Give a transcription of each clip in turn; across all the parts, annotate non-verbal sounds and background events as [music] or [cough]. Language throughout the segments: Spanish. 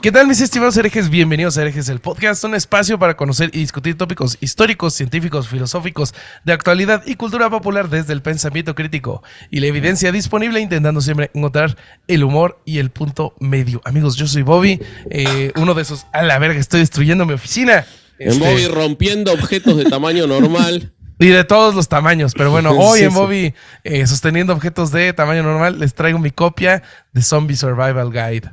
¿Qué tal mis estimados herejes? Bienvenidos a Herejes, el podcast, un espacio para conocer y discutir tópicos históricos, científicos, filosóficos, de actualidad y cultura popular desde el pensamiento crítico y la evidencia disponible, intentando siempre encontrar el humor y el punto medio. Amigos, yo soy Bobby, eh, uno de esos, a la verga, estoy destruyendo mi oficina. En Este, Bobby rompiendo objetos de tamaño normal. [laughs] Y de todos los tamaños, pero bueno, [laughs] hoy Sí, en sí. Bobby, eh, sosteniendo objetos de tamaño normal, les traigo mi copia de Zombie Survival Guide.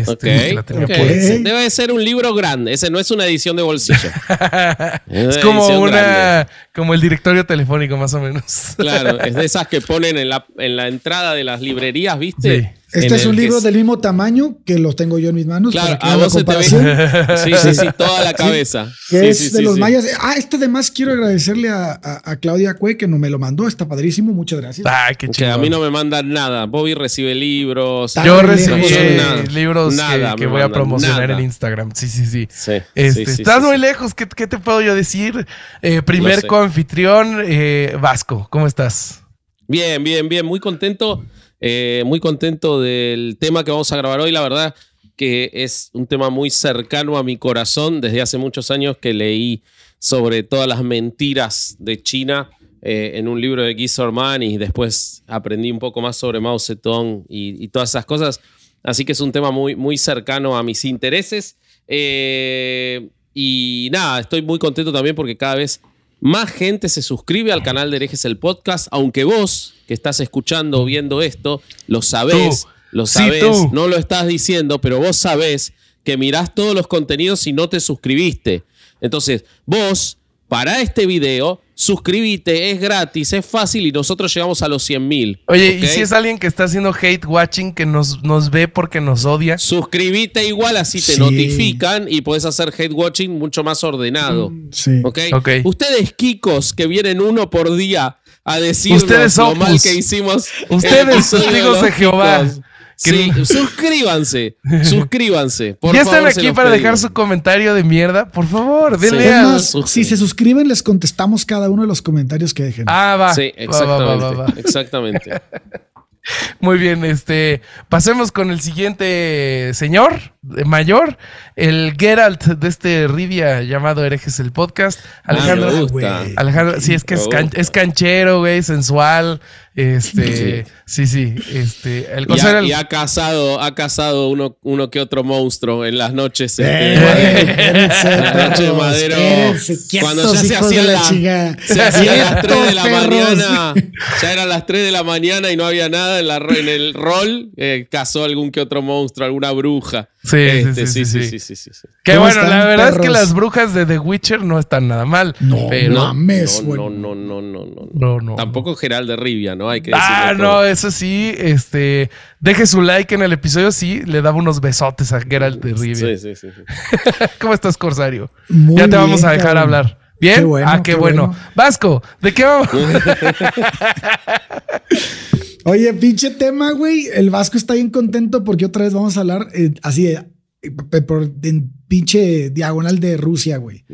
Este, Ok. que la tenía ok. por- Ese Debe de ser un libro grande. Ese no es una edición de bolsillo. [laughs] Es como una, grande. como el directorio telefónico más o menos. Claro, es de [laughs] esas que ponen en la, en la entrada de las librerías, ¿viste? Sí. Este es un que libro es- del mismo tamaño que los tengo yo en mis manos Claro, para que a vos se te ve. comparación. [laughs] Sí, sí, sí, toda la cabeza. Que Sí, es sí, de sí, los sí. mayas. Ah, este además quiero agradecerle a, a- a Claudia Cue que no me lo mandó. Está padrísimo. Muchas gracias. Ay, qué Que chido. a mí no me mandan nada. Bobby recibe libros. Yo recibí nada. libros Nada que, que voy a promocionar nada. en Instagram. Sí, sí, sí. Sí, Este, estás sí, muy sí. lejos. ¿Qué, qué te puedo yo decir? Eh, primer coanfitrión, eh, Vasco. ¿Cómo estás? Bien, bien, bien. Muy contento. Eh, muy contento del tema que vamos a grabar hoy. La verdad que es un tema muy cercano a mi corazón. Desde hace muchos años que leí sobre todas las mentiras de China eh, en un libro de Guy Sorman y después aprendí un poco más sobre Mao Zedong y, y todas esas cosas. Así que es un tema muy, muy cercano a mis intereses. Eh, y nada, estoy muy contento también porque cada vez más gente se suscribe al canal de Herejes el Podcast, aunque vos que estás escuchando o viendo esto, lo sabés, Tú. lo sabés, no lo estás diciendo, pero vos sabés que mirás todos los contenidos y no te suscribiste. Entonces, vos, para este video, suscribite, es gratis, es fácil y nosotros llegamos a los 100 mil. Oye, ¿y si es alguien que está haciendo hate watching, que nos, nos ve porque nos odia? Suscribite igual, así te Sí. notifican y puedes hacer hate watching mucho más ordenado. Sí. ¿Ok? Ok. Ustedes, Kikos, que vienen uno por día a decirnos Ustedes lo mal que hicimos. Ustedes, episodio testigos de Jehová. Kikos. Que Sí, no- suscríbanse, [laughs] suscríbanse. Por ya favor, están aquí para pedimos. dejar su comentario de mierda. Por favor, denle Es al- más, suscriben. si se suscriben, les contestamos cada uno de los comentarios que dejen. Ah, va. Sí, Va, va, va, exactamente. va, va. Exactamente. [laughs] Muy bien, este, pasemos con el siguiente señor eh, mayor, el Geralt de este Rivia llamado Herejes el podcast, Alejandro. Ah, me Ah, gusta. Alejandro, sí, es que es, can- es canchero, güey, sensual, este, sí, sí, este, el Y ha, era el- y ha cazado, ha cazado uno, uno que otro monstruo en las noches. este, Eh, de Madero. espérense, En la noche de Madero. espérense, Cuando quietos, ya se hacían la. Se hacían las 3 de la Quietos, mañana. Ya eran las 3 de la mañana y no había nada en, la, en el rol. eh, cazó algún que otro monstruo, alguna bruja. Sí, Este, sí, sí, sí, sí, sí, sí, sí. que ¿Cómo bueno, la verdad es que las brujas de The Witcher no están nada mal, No, pero no. Mames, no, no, no, no, no, no, no, no. Tampoco Gerald de Rivia, ¿no? Hay que Ah, no, todo. eso sí, este, deje su like en el episodio, sí, le daba unos besotes a Geralt de Rivia. Sí, sí, sí. sí. [laughs] ¿Cómo estás, Corsario? Muy ya te vamos bien, a dejar cabrón. hablar. ¿Bien? Qué bueno, ah, qué, qué bueno. bueno. Vasco, ¿de qué vamos? [laughs] [laughs] Oye, pinche tema, güey. El Vasco está bien contento porque otra vez vamos a hablar eh, así de en pinche diagonal de Rusia, güey.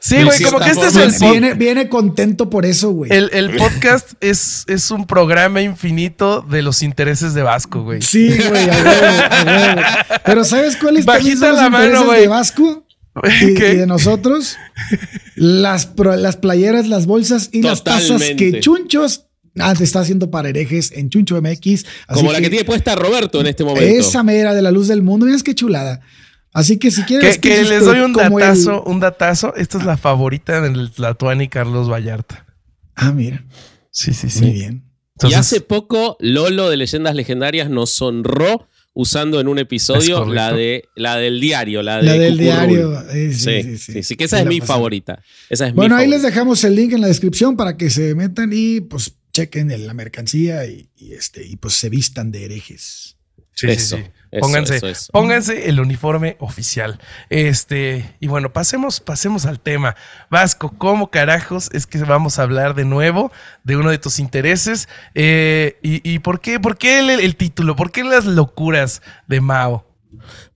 Sí, güey, como que este es el, Viene, viene contento por eso, güey. el, el podcast es, es un programa infinito de los intereses de Vasco, güey. Sí, güey, a huevo, a huevo. Pero ¿sabes cuáles también Bajita son los la mano, intereses güey. de Vasco? [laughs] Y, de nosotros, las, las playeras, las bolsas y las tazas que Chunchos ah, te está haciendo para herejes en Chuncho MX. Así Como la que tiene puesta Roberto en este momento. Esa mera de la luz del mundo, miras qué chulada. Así que si quieres Que, que les doy un el- datazo, un datazo. Esta es la favorita del Tlatuani Carlos Vallarta. Ah, mira, Sí, sí, sí. muy bien. y hace poco Lolo de Leyendas Legendarias nos honró usando en un episodio la de la del diario, la, de La del Cucurrul. diario. sí, Sí, sí, sí, sí. sí, que esa es mi favorita. Esa es Bueno, mi ahí les dejamos el link en la descripción para que se metan y pues chequen el- la mercancía y, y, este y pues se vistan de herejes. sí, sí, Eso, sí. eso, Pónganse, eso, eso. pónganse el uniforme oficial. Este, y bueno, pasemos, pasemos al tema. Vasco, ¿cómo carajos es que vamos a hablar de nuevo de uno de tus intereses? Eh, y, y por qué, por qué el, el título? ¿Por qué las locuras de Mao?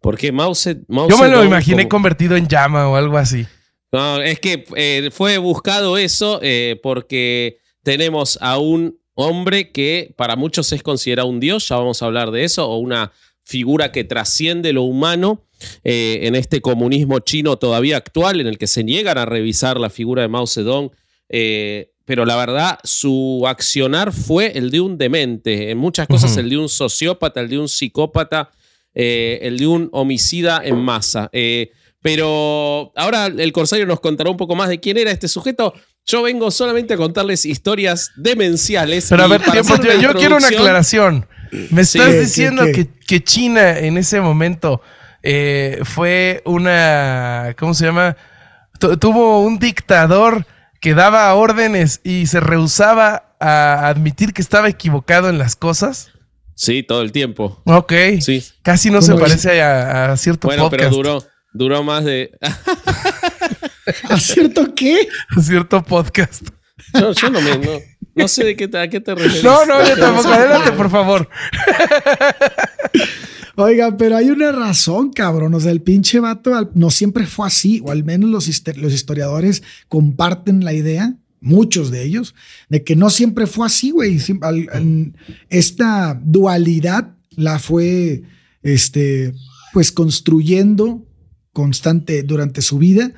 Porque Mao, Zed- Mao Yo me lo imaginé como- convertido en llama o algo así. No, es que eh, fue buscado eso eh, porque tenemos a un hombre que para muchos es considerado un dios, ya vamos a hablar de eso, o una figura que trasciende lo humano eh, en este comunismo chino todavía actual, en el que se niegan a revisar la figura de Mao Zedong. eh, pero la verdad, su accionar fue el de un demente, en muchas cosas el de un sociópata, el de un psicópata, eh, el de un homicida en masa. Eh, pero ahora el Corsario nos contará un poco más de quién era este sujeto. Yo vengo solamente a contarles historias demenciales. Pero a ver, tiempo, yo, quiero una aclaración. Me estás ¿Qué, diciendo que, que China en ese momento eh, fue una. ¿Cómo se llama? Tu- tuvo un dictador que daba órdenes y se rehusaba a admitir que estaba equivocado en las cosas. Sí, todo el tiempo. Ok. Sí. Casi no se parece a, a cierto Bueno, podcast. pero duró, duró más de. [laughs] ¿A cierto qué? A cierto podcast. yo, yo no me. No, no sé de qué te, a qué te refieres. No, no, yo tampoco. [laughs] Adelante, por favor. Oiga, pero hay una razón, cabrón. O sea, el pinche vato al- no siempre fue así, o al menos los, los historiadores comparten la idea, muchos de ellos, de que no siempre fue así, güey. Esta dualidad la fue, este, pues construyendo constante durante su vida.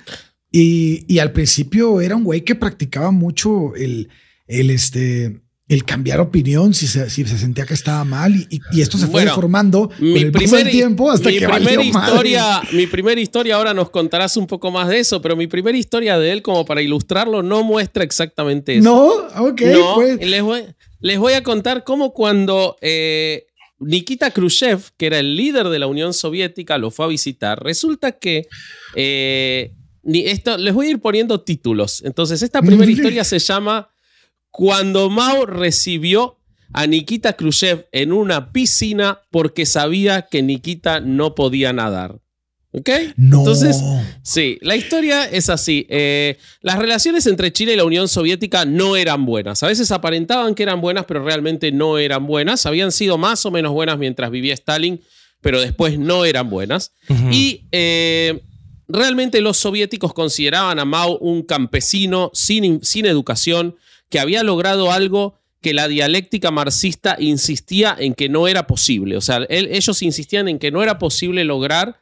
Y, y al principio era un güey que practicaba mucho el, el, este, el cambiar opinión si se, si se sentía que estaba mal. Y, y- esto se fue Bueno, deformando con Mi el primer, tiempo hasta mi que primer valió madre. historia, mi primera historia, ahora nos contarás un poco más de eso, pero mi primera historia de él, como para ilustrarlo, no muestra exactamente eso. No, ok, no, pues. les, voy, les voy a contar cómo cuando eh, Nikita Khrushchev, que era el líder de la Unión Soviética, lo fue a visitar, resulta que... eh, esto, les voy a ir poniendo títulos. Entonces, esta primera [laughs] historia se llama Cuando Mao recibió a Nikita Khrushchev en una piscina porque sabía que Nikita no podía nadar. ¿Ok? No. Entonces, Sí, la historia es así. Eh, las relaciones entre China y la Unión Soviética no eran buenas. A veces aparentaban que eran buenas, pero realmente no eran buenas. Habían sido más o menos buenas mientras vivía Stalin, pero después no eran buenas. Y eh, realmente los soviéticos consideraban a Mao un campesino sin, sin educación que había logrado algo que la dialéctica marxista insistía en que no era posible. O sea, él- ellos insistían en que no era posible lograr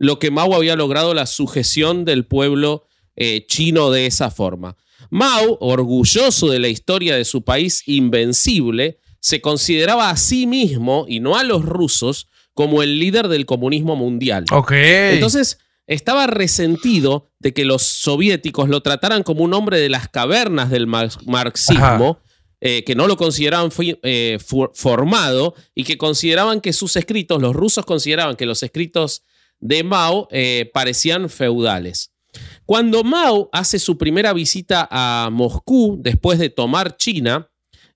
lo que Mao había logrado, la sujeción del pueblo eh, chino de esa forma. Mao, orgulloso de la historia de su país invencible, se consideraba a sí mismo, y no a los rusos, como el líder del comunismo mundial. Ok. Entonces, estaba resentido de que los soviéticos lo trataran como un hombre de las cavernas del mar- marxismo, eh, que no lo consideraban eh, formado y que consideraban que sus escritos, los rusos consideraban que los escritos de Mao eh, parecían feudales. Cuando Mao hace su primera visita a Moscú después de tomar China,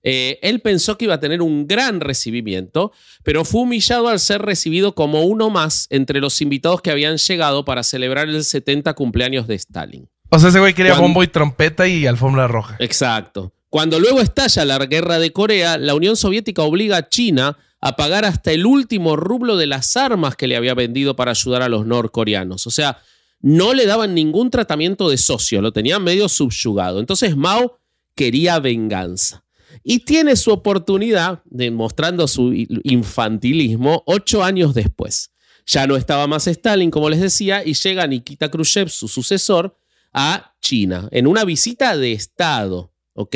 eh, él pensó que iba a tener un gran recibimiento, pero fue humillado al ser recibido como uno más entre los invitados que habían llegado para celebrar el 70 cumpleaños de Stalin. O sea, ese güey quería Cuando- bombo y trompeta y alfombra roja. Exacto. Cuando luego estalla la guerra de Corea, la Unión Soviética obliga a China a pagar hasta el último rublo de las armas que le había vendido para ayudar a los norcoreanos. O sea, no le daban ningún tratamiento de socio, lo tenían medio subyugado. Entonces Mao quería venganza. Y tiene su oportunidad, demostrando su infantilismo, ocho años después. Ya no estaba más Stalin, como les decía, y llega Nikita Khrushchev, su sucesor, a China, en una visita de Estado. ¿Ok?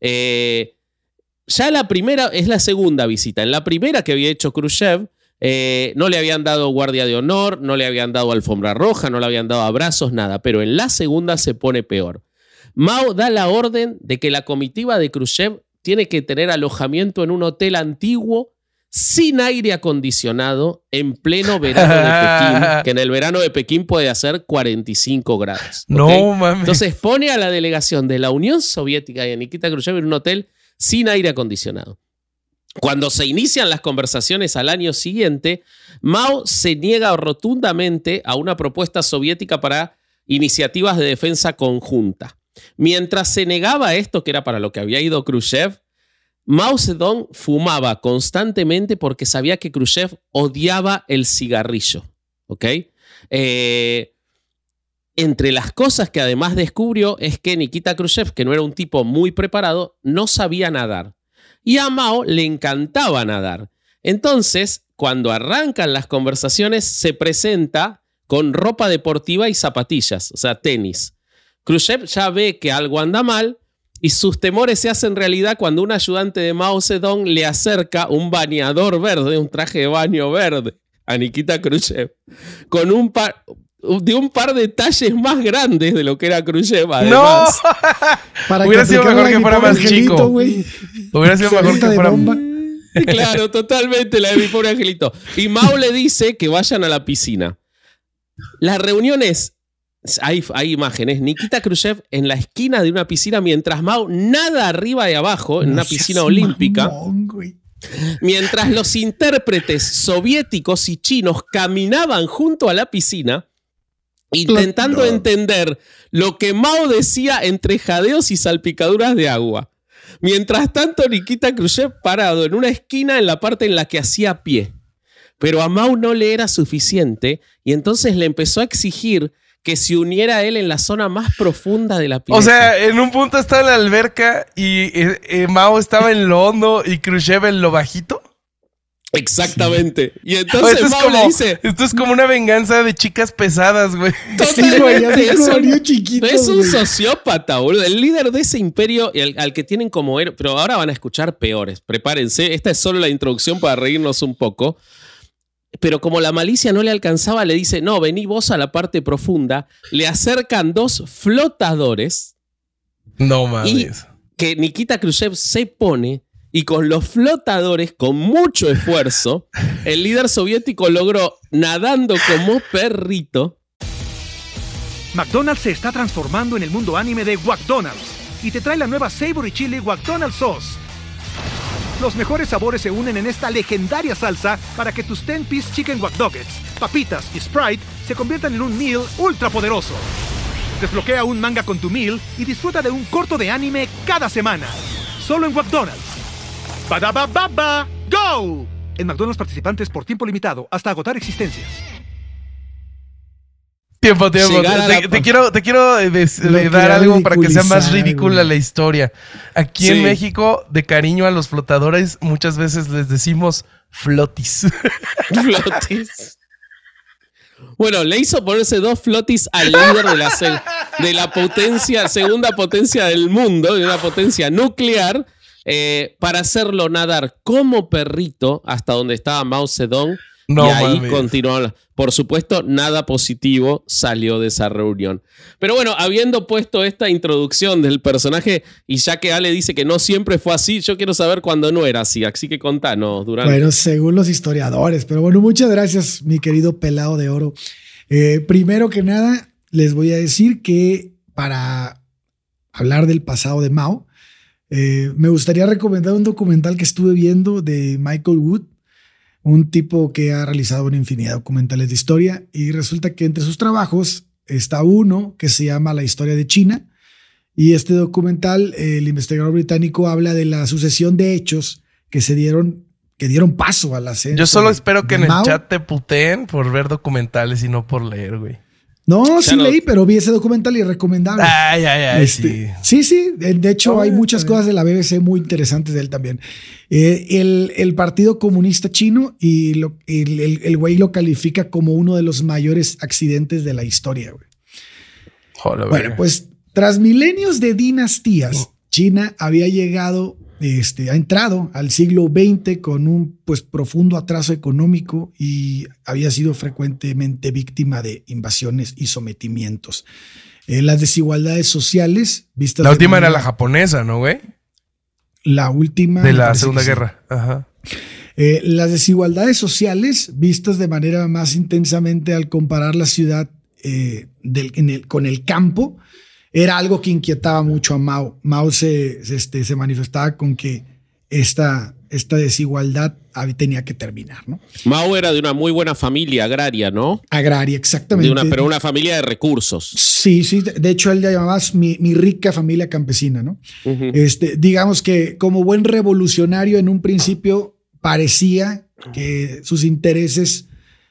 Eh, ya la primera es la segunda visita. En la primera que había hecho Khrushchev, eh, no le habían dado guardia de honor, no le habían dado alfombra roja, no le habían dado abrazos, nada. Pero en la segunda se pone peor. Mao da la orden de que la comitiva de Khrushchev tiene que tener alojamiento en un hotel antiguo sin aire acondicionado en pleno verano de Pekín, [laughs] que en el verano de Pekín puede hacer 45 grados. No mames. Entonces pone a la delegación de la Unión Soviética y a Nikita Khrushchev en un hotel sin aire acondicionado. Cuando se inician las conversaciones al año siguiente, Mao se niega rotundamente a una propuesta soviética para iniciativas de defensa conjunta. Mientras se negaba esto, que era para lo que había ido Khrushchev, Mao Zedong fumaba constantemente porque sabía que Khrushchev odiaba el cigarrillo. ¿Ok? Eh, entre las cosas que además descubrió es que Nikita Khrushchev, que no era un tipo muy preparado, no sabía nadar. Y a Mao le encantaba nadar. Entonces, cuando arrancan las conversaciones, se presenta con ropa deportiva y zapatillas, o sea, tenis. Khrushchev ya ve que algo anda mal y sus temores se hacen realidad cuando un ayudante de Mao Zedong le acerca un bañador verde, un traje de baño verde a Nikita Khrushchev, con un par, de un par de talles más grandes de lo que era Khrushchev. Además. [laughs] ¡No! Hubiera sido mejor que fuera más chico. Hubiera sido mejor que fuera. Claro, [laughs] totalmente la de mi pobre angelito. Y Mao le dice que vayan a la piscina. La reunión es hay, imágenes. Nikita Khrushchev en la esquina de una piscina mientras Mao nada arriba y abajo en una piscina olímpica. Mientras los intérpretes soviéticos y chinos caminaban junto a la piscina intentando entender lo que Mao decía entre jadeos y salpicaduras de agua. Mientras tanto, Nikita Khrushchev parado en una esquina en la parte en la que hacía pie. Pero a Mao no le era suficiente y entonces le empezó a exigir que se uniera a él en la zona más profunda de la pileta. O sea, en un punto estaba en la alberca y eh, eh, Mao estaba en lo hondo y Khrushchev en lo bajito. Exactamente. Y entonces esto Mao le dice... Esto es como una venganza de chicas pesadas, güey. [laughs] es, un, chiquito, es un sociópata, boludo. El líder de ese imperio al, que tienen como héroe. Pero ahora van a escuchar peores. Prepárense. Esta es solo la introducción para reírnos un poco pero como la malicia no le alcanzaba, le dice, no, vení vos a la parte profunda, le acercan dos flotadores. No mames. que Nikita Khrushchev se pone y con los flotadores, con mucho esfuerzo, el líder soviético logró, nadando como perrito. McDonald's se está transformando en el mundo anime de McDonald's y te trae la nueva Savory Chili McDonald's Sauce los mejores sabores se unen en esta legendaria salsa para que tus 10-piece chicken wack papitas y Sprite se conviertan en un meal ultra poderoso. Desbloquea un manga con tu meal y disfruta de un corto de anime cada semana. Solo en McDonald's. Baba ¡Go! En McDonald's participantes por tiempo limitado hasta agotar existencias. Tiempo, tiempo. Te, quiero, te quiero eh, dar algo para que sea más ridícula la historia. Aquí en México, de cariño a los flotadores, muchas veces les decimos flotis. [laughs] Flotis. Bueno, le hizo ponerse dos flotis al líder de la, de la potencia, segunda potencia del mundo, de una potencia nuclear, eh, para hacerlo nadar como perrito hasta donde estaba Mao Zedong no, y ahí continuó. Por supuesto, nada positivo salió de esa reunión. Pero bueno, habiendo puesto esta introducción del personaje, y ya que Ale dice que no siempre fue así, yo quiero saber cuándo no era así. Así que contanos, Durante. Bueno, según los historiadores. Pero bueno, muchas gracias, mi querido pelado de oro. Eh, primero que nada, les voy a decir que para hablar del pasado de Mao, eh, me gustaría recomendar un documental que estuve viendo de Michael Wood un tipo que ha realizado una infinidad de documentales de historia y resulta que entre sus trabajos está uno que se llama La historia de China y este documental, el investigador británico habla de la sucesión de hechos que se dieron que dieron paso a la. Yo solo espero que en el chat te puteen por ver documentales y no por leer, güey. No, sí leí, pero vi ese documental y recomendable. Ay, ay, ay. Este, sí. sí, De hecho, hay muchas cosas de la BBC muy interesantes de él también. Eh, el, Partido Comunista Chino y lo, el, güey lo califica como uno de los mayores accidentes de la historia, güey. bueno, pues tras milenios de dinastías, China había llegado este, ha entrado al siglo XX con un pues, profundo atraso económico y había sido frecuentemente víctima de invasiones y sometimientos. Eh, las desigualdades sociales vistas. La última era la japonesa, ¿no, güey? La última. De la Segunda Guerra. Ajá. Eh, las desigualdades sociales vistas de manera más intensamente al comparar la ciudad eh, con el campo era algo que inquietaba mucho a Mao. Mao se, este, se manifestaba con que esta, esta desigualdad tenía que terminar, ¿no? Mao era de una muy buena familia agraria, ¿no? Agraria, exactamente. una, pero una familia de recursos. Sí, sí. De hecho, él la llamaba mi, rica familia campesina, ¿no? este, digamos que como buen revolucionario en un principio parecía que sus intereses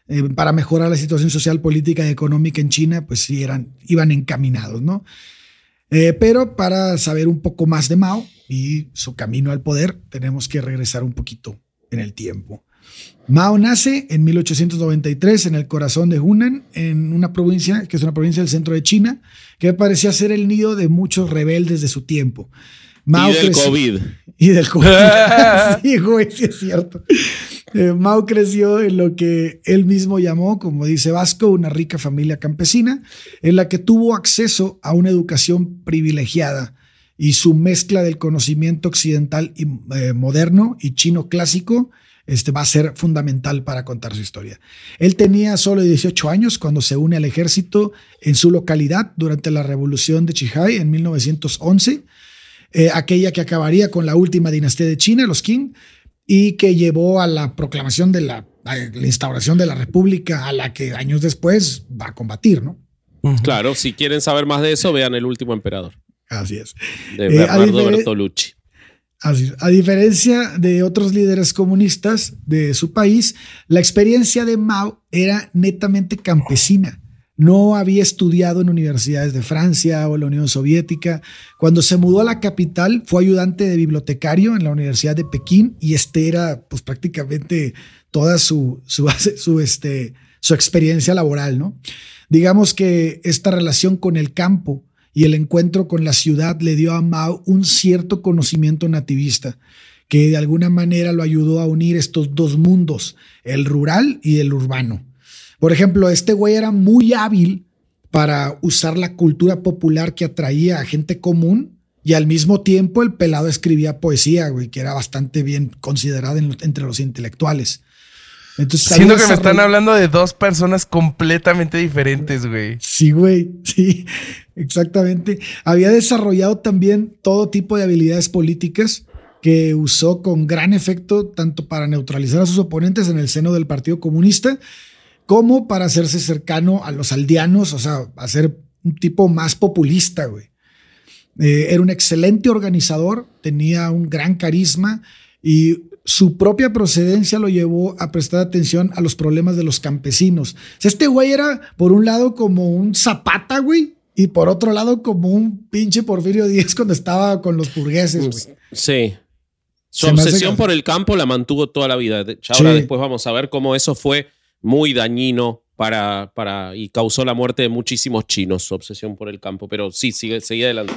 eh, para mejorar la situación social, política y económica en China, pues sí eran, iban encaminados, ¿no? Eh, pero para saber un poco más de Mao y su camino al poder, tenemos que regresar un poquito en el tiempo. Mao nace en 1893 en el corazón de Hunan, en una provincia que es una provincia del centro de China, que parecía ser el nido de muchos rebeldes de su tiempo. Mao [laughs] y del COVID. Y del COVID. sí, güey, sí es cierto. Eh, Mao creció en lo que él mismo llamó, como dice Vasco, una rica familia campesina, en la que tuvo acceso a una educación privilegiada y su mezcla del conocimiento occidental y, eh, moderno y chino clásico este, va a ser fundamental para contar su historia. Él tenía solo 18 años cuando se une al ejército en su localidad durante la revolución de Chihai en 1911 eh, aquella que acabaría con la última dinastía de China, los Qing, y que llevó a la proclamación de la, instauración de la república a la que años después va a combatir, ¿no? Claro, si quieren saber más de eso, vean El último emperador. Así es. De eh, Bernardo Bertolucci. Así es. A diferencia de otros líderes comunistas de su país, la experiencia de Mao era netamente campesina no había estudiado en universidades de Francia o la Unión Soviética. Cuando se mudó a la capital, fue ayudante de bibliotecario en la Universidad de Pekín y este era pues prácticamente toda su, [laughs] su, este, su experiencia laboral, ¿no? Digamos que esta relación con el campo y el encuentro con la ciudad le dio a Mao un cierto conocimiento nativista que de alguna manera lo ayudó a unir estos dos mundos, el rural y el urbano. Por ejemplo, este güey era muy hábil para usar la cultura popular que atraía a gente común y al mismo tiempo el pelado escribía poesía, güey, que era bastante bien considerada entre los intelectuales. Entonces, Siento que me están hablando de dos personas completamente diferentes, güey. Sí, güey, sí, exactamente. Había desarrollado también todo tipo de habilidades políticas que usó con gran efecto tanto para neutralizar a sus oponentes en el seno del Partido Comunista como para hacerse cercano a los aldeanos, o sea, a ser un tipo más populista, güey. Eh, era un excelente organizador, tenía un gran carisma y su propia procedencia lo llevó a prestar atención a los problemas de los campesinos. O sea, este güey era, por un lado, como un zapata, güey, y por otro lado, como un pinche Porfirio Díaz cuando estaba con los burgueses, güey. Sí. Su obsesión por el campo la mantuvo toda la vida. Ahora después vamos a ver cómo eso fue muy dañino para, para, y causó la muerte de muchísimos chinos, su obsesión por el campo. Pero sí, sigue, sigue adelante.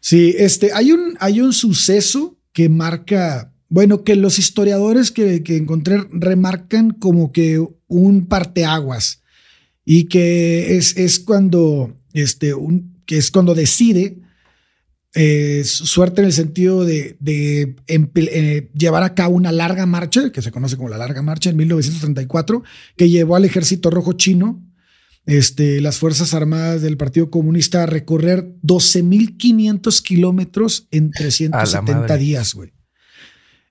Sí, este, hay un, hay un suceso que marca, bueno, que los historiadores que, que encontré remarcan como que un parteaguas y que es, es cuando, este, un, que es cuando decide eh, suerte en el sentido de, eh, llevar a cabo una larga marcha, que se conoce como la larga marcha en 1934, que llevó al ejército rojo chino, este, las Fuerzas Armadas del Partido Comunista a recorrer 12.500 kilómetros en 370 días, güey.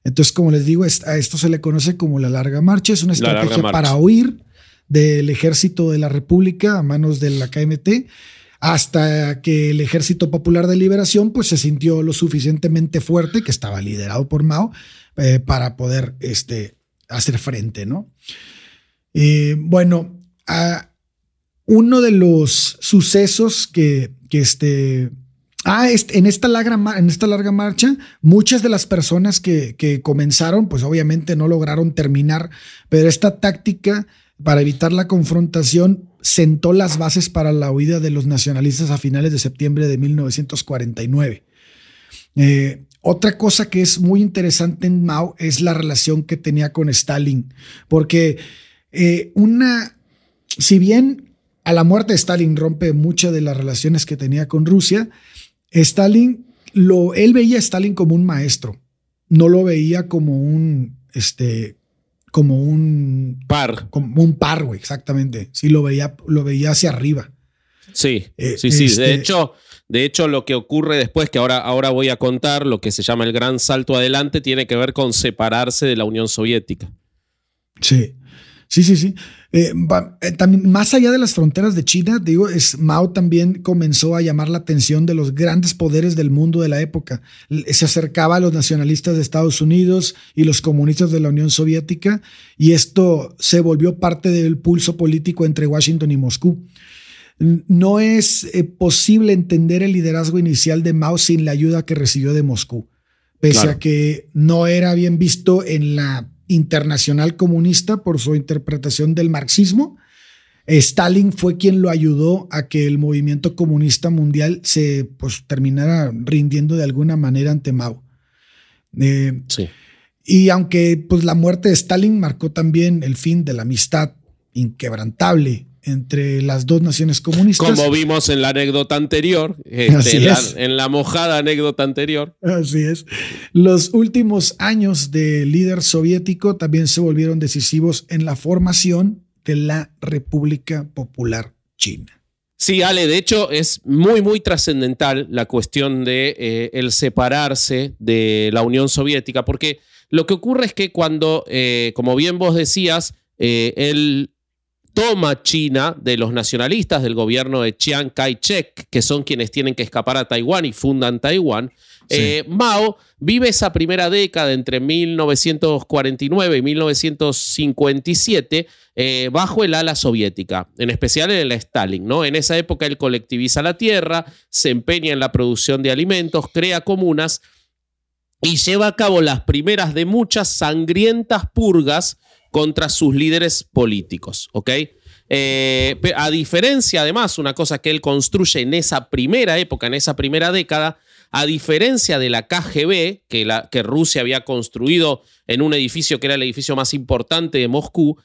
Entonces, como les digo, a esto se le conoce como la larga marcha, es una estrategia para huir del ejército de la República a manos de la KMT hasta que el Ejército Popular de Liberación pues se sintió lo suficientemente fuerte, que estaba liderado por Mao, eh, para poder este, hacer frente, ¿no? Eh, bueno, uno de los sucesos que, que este, Ah, en esta, larga, en esta larga marcha, muchas de las personas que, que, comenzaron, pues obviamente no lograron terminar, pero esta táctica para evitar la confrontación sentó las bases para la huida de los nacionalistas a finales de septiembre de 1949. Eh, otra cosa que es muy interesante en Mao es la relación que tenía con Stalin, porque eh, una, si bien a la muerte de Stalin rompe muchas de las relaciones que tenía con Rusia, Stalin, lo, él veía a Stalin como un maestro, no lo veía como un, este, como un par. Como un par, güey, exactamente. Sí, lo veía, lo veía hacia arriba. Sí, eh, sí, sí. de, este hecho, de hecho, lo que ocurre después, que ahora, ahora voy a contar, lo que se llama el gran salto adelante, tiene que ver con separarse de la Unión Soviética. Sí, sí, sí, sí. Eh, eh, también, más allá de las fronteras de China, digo, es, Mao también comenzó a llamar la atención de los grandes poderes del mundo de la época. Se acercaba a los nacionalistas de Estados Unidos y los comunistas de la Unión Soviética, y esto se volvió parte del pulso político entre Washington y Moscú. No es eh, posible entender el liderazgo inicial de Mao sin la ayuda que recibió de Moscú, pese a que no era bien visto en la internacional comunista por su interpretación del marxismo. Stalin fue quien lo ayudó a que el movimiento comunista mundial se pues, terminara rindiendo de alguna manera ante Mao. Eh, sí. Y aunque pues, la muerte de Stalin marcó también el fin de la amistad inquebrantable entre las dos naciones comunistas. Como vimos en la anécdota anterior, este, [laughs] en, la, mojada anécdota anterior. Así es. Los últimos años del líder soviético también se volvieron decisivos en la formación de la República Popular China. Sí, Ale, de hecho es muy, muy trascendental la cuestión de eh, el separarse de la Unión Soviética, porque lo que ocurre es que cuando, eh, como bien vos decías, eh, el toma China de los nacionalistas del gobierno de Chiang Kai-shek, que son quienes tienen que escapar a Taiwán y fundan Taiwán, eh, Mao vive esa primera década entre 1949 y 1957 eh, bajo el ala soviética, en especial en el Stalin. ¿no? En esa época él colectiviza la tierra, se empeña en la producción de alimentos, crea comunas y lleva a cabo las primeras de muchas sangrientas purgas contra sus líderes políticos. Eh, a diferencia, además, una cosa que él construye en esa primera época, en esa primera década, a diferencia de la KGB, que Rusia había construido en un edificio que era el edificio más importante de Moscú,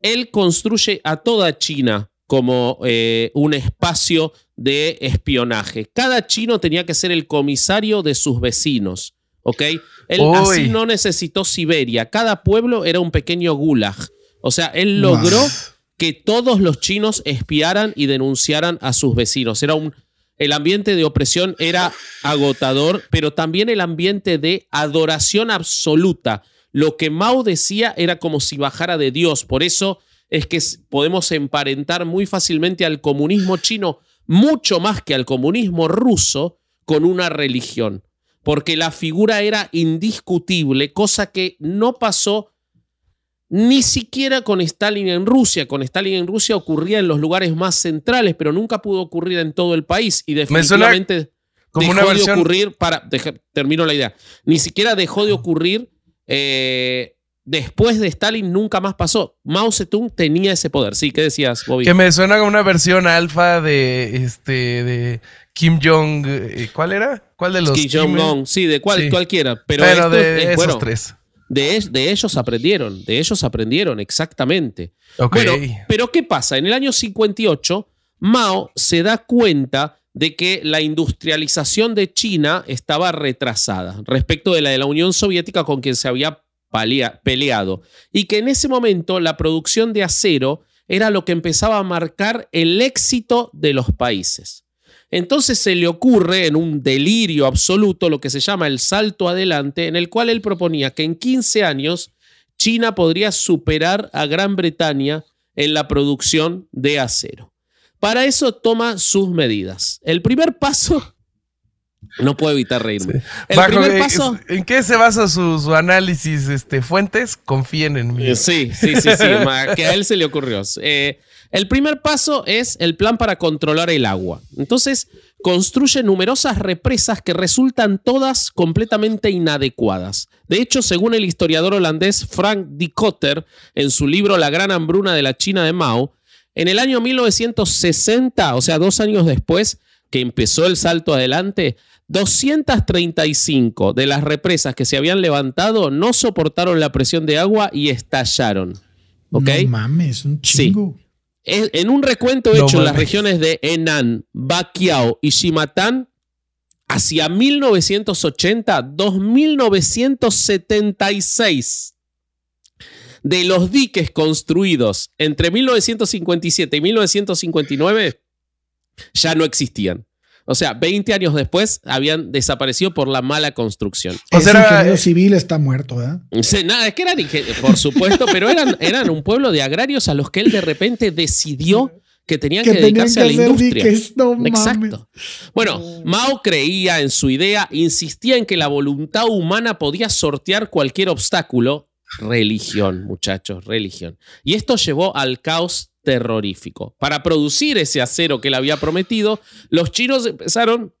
él construye a toda China como eh, un espacio de espionaje. Cada chino tenía que ser el comisario de sus vecinos. ¿Ok? Él así no necesitó Siberia. Cada pueblo era un pequeño gulag. O sea, él logró que todos los chinos espiaran y denunciaran a sus vecinos. Era un, el ambiente de opresión era agotador, pero también el ambiente de adoración absoluta. Lo que Mao decía era como si bajara de Dios. Por eso es que podemos emparentar muy fácilmente al comunismo chino, mucho más que al comunismo ruso, con una religión porque la figura era indiscutible, cosa que no pasó ni siquiera con Stalin en Rusia. Con Stalin en Rusia ocurría en los lugares más centrales, pero nunca pudo ocurrir en todo el país y definitivamente como dejó de ocurrir para termino la idea. Ni siquiera dejó de ocurrir eh, después de Stalin nunca más pasó. Mao Zedong tenía ese poder. Sí, ¿qué decías, Bobby? Que me suena como una versión alfa de este de Kim Jong, eh, ¿cuál era? ¿Cuál de los? Kim Jong-un, sí, de cual, cualquiera. Pero, de esos tres. De, de, ellos aprendieron, de ellos aprendieron, exactamente. Bueno, pero ¿qué pasa? En el año 58, Mao se da cuenta de que la industrialización de China estaba retrasada respecto de la de la Unión Soviética con quien se había peleado. Y que en ese momento la producción de acero era lo que empezaba a marcar el éxito de los países. Entonces se le ocurre en un delirio absoluto lo que se llama el salto adelante, en el cual él proponía que en 15 años China podría superar a Gran Bretaña en la producción de acero. Para eso toma sus medidas. El primer paso No puedo evitar reírme. El Bajo- primer eh, paso. ¿En qué se basa su, su análisis? Este, fuentes, confíen en mí. Sí, sí, sí, sí, que a él se le ocurrió. Eh, el primer paso es el plan para controlar el agua. Entonces, construye numerosas represas que resultan todas completamente inadecuadas. De hecho, según el historiador holandés Frank de Kotter, en su libro La gran hambruna de la China de Mao, en el año 1960, o sea, dos años después que empezó el salto adelante, 235 de las represas que se habían levantado no soportaron la presión de agua y estallaron. ¿Ok? No mames, un chingo. En un recuento No hecho en las regiones de Henan, Bakiao y Shimatán, hacia 1980, 2976 de los diques construidos entre 1957 y 1959 ya no existían. O sea, 20 años después habían desaparecido por la mala construcción. O sea, ingeniero civil está muerto, ¿verdad? Sí, nada, es que eran, por supuesto, pero eran, eran un pueblo de agrarios a los que él de repente decidió que tenían que, Que tenían dedicarse que a la industria. diques, no mames. Exacto. Bueno, Mao creía en su idea, insistía en que la voluntad humana podía sortear cualquier obstáculo. Religión, muchachos, religión. Y esto llevó al caos terrorífico. Para producir ese acero que él había prometido, los chinos empezaron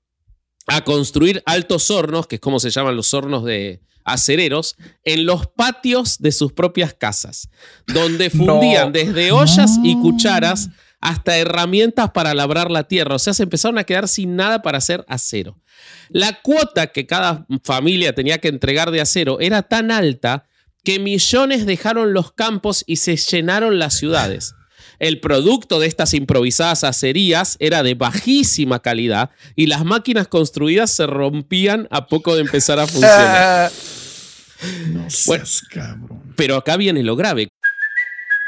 a construir altos hornos, que es como se llaman los hornos de acereros, en los patios de sus propias casas, donde fundían No. desde ollas y cucharas hasta herramientas para labrar la tierra. O sea, se empezaron a quedar sin nada para hacer acero. La cuota que cada familia tenía que entregar de acero era tan alta que millones dejaron los campos y se llenaron las ciudades. El producto de estas improvisadas acerías era de bajísima calidad y las máquinas construidas se rompían a poco de empezar a funcionar. [laughs] No seas cabrón. Pero acá viene lo grave.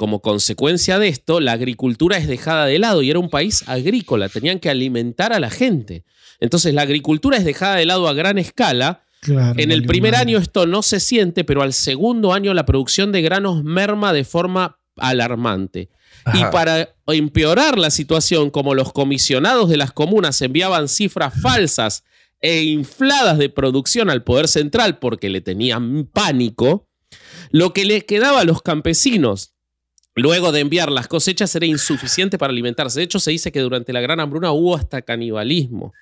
Como consecuencia de esto, la agricultura es dejada de lado y era un país agrícola, tenían que alimentar a la gente. Entonces la agricultura es dejada de lado a gran escala. Claro, En el primer madre. año esto no se siente, pero al segundo año la producción de granos merma de forma alarmante. Y para empeorar la situación, como los comisionados de las comunas enviaban cifras falsas e infladas de producción al poder central porque le tenían pánico, lo que le quedaba a los campesinos luego de enviar las cosechas era insuficiente para alimentarse. De hecho, se dice que durante la gran hambruna hubo hasta canibalismo.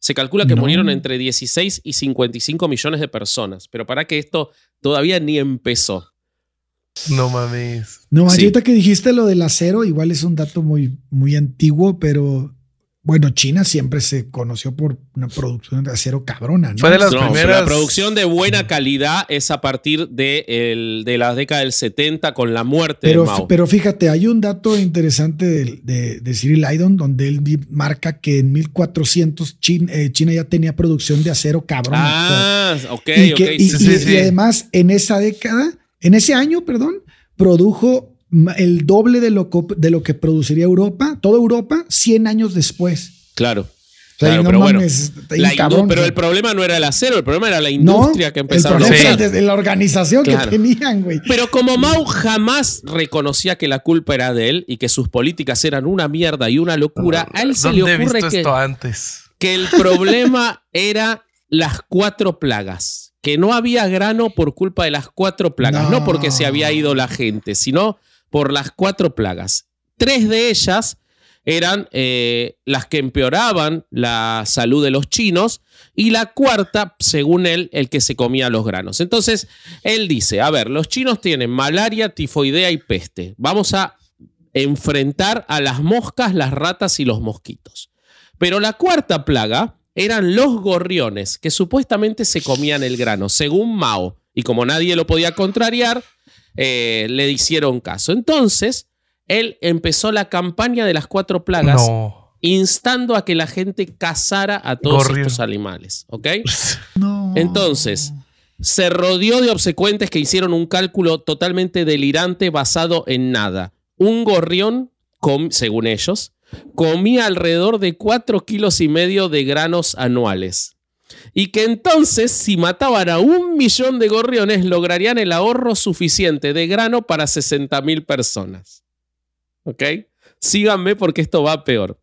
Se calcula que No. murieron entre 16 y 55 millones de personas, pero para que esto todavía ni empezó. no mames. No, Sí. ahorita que dijiste lo del acero, igual es un dato muy, muy antiguo, pero bueno, China siempre se conoció por una producción de acero cabrona, ¿no? Fue de las No, primeras. La producción de buena calidad es a partir de, el- de la década del 70 con la muerte Pero, de Mao. pero fíjate, hay un dato interesante de, de, de Cyril Lydon donde él marca que en 1400 Chin- eh, China ya tenía producción de acero cabrón. ah, ok, y, ok. que- y- sí, sí, y- sí. y además en esa década, en ese año, perdón, produjo el doble de lo, de lo que produciría Europa, toda Europa, 100 años después. Claro. O sea, Claro, no pero bueno, mames, la cabrón, pero el problema no era el acero, el problema era la No, industria que el empezaron a problema usar. la organización Claro. que tenían, güey. Pero como Mao jamás reconocía que la culpa era de él y que sus políticas eran una mierda y una locura, a él se le ¿Dónde he ocurre visto que, esto antes? que el problema [laughs] era las cuatro plagas. Que no había grano por culpa de las cuatro plagas. No, No. porque se había ido la gente, sino por las cuatro plagas. Tres de ellas eran eh, las que empeoraban la salud de los chinos y la cuarta, según él, el que se comía los granos. Entonces, él dice, a ver, los chinos tienen malaria, tifoidea y peste. Vamos a enfrentar a las moscas, las ratas y los mosquitos. Pero la cuarta plaga eran los gorriones, que supuestamente se comían el grano, según Mao. Y como nadie lo podía contrariar, eh, le hicieron caso. Entonces, él empezó la campaña de las cuatro plagas No. instando a que la gente cazara a todos Gorrión. estos animales. ¿Ok? [laughs] No. Entonces, se rodeó de obsecuentes que hicieron un cálculo totalmente delirante basado en nada. Un gorrión, com- según ellos, comía alrededor de 4 kilos y medio de granos anuales. Y que entonces, si mataban a un millón de gorriones, lograrían el ahorro suficiente de grano para 60 mil personas. ¿Ok? Síganme porque esto va peor.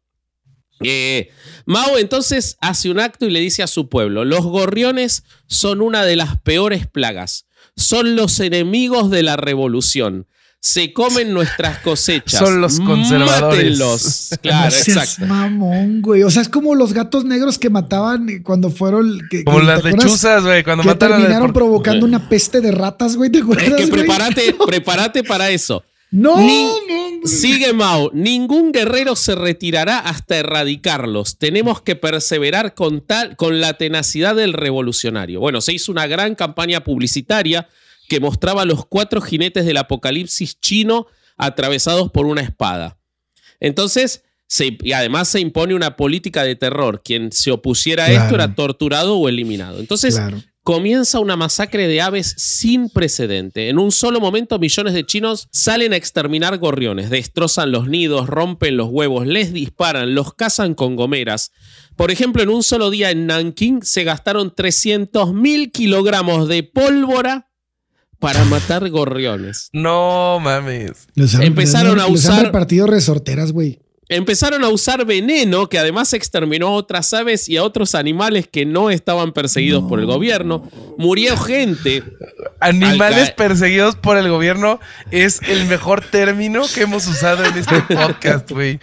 Eh, Mao entonces hace un acto y le dice a su pueblo, los gorriones son una de las peores plagas, son los enemigos de la revolución, se comen nuestras cosechas. Son los conservadores. Mátenlos. Claro, No seas exacto. mamón, güey. O sea, es como los gatos negros que mataban cuando fueron. Que, Como las lechuzas, güey, cuando Que mataron a terminaron provocando una peste de ratas, güey. ¿Te acuerdas? Es que prepárate, [laughs] prepárate para eso. No, Ni- no, no. Sigue Mao, ningún guerrero se retirará hasta erradicarlos. Tenemos que perseverar con, tal, con la tenacidad del revolucionario. Bueno, se hizo una gran campaña publicitaria que mostraba los cuatro jinetes del apocalipsis chino atravesados por una espada. Entonces, se- y además se impone una política de terror. Quien se opusiera a esto era torturado o eliminado. Entonces, Claro. comienza una masacre de aves sin precedente. En un solo momento, millones de chinos salen a exterminar gorriones, destrozan los nidos, rompen los huevos, les disparan, los cazan con gomeras. Por ejemplo, en un solo día en Nanking se gastaron 300 mil kilogramos de pólvora para matar gorriones. No mames. Les han- Empezaron les a han- Les han usar- repartido resorteras, güey. Empezaron a usar veneno que además exterminó a otras aves y a otros animales que no estaban perseguidos por el gobierno. Murió gente. Animales perseguidos por el gobierno es el mejor término que hemos usado en este [laughs] podcast, güey.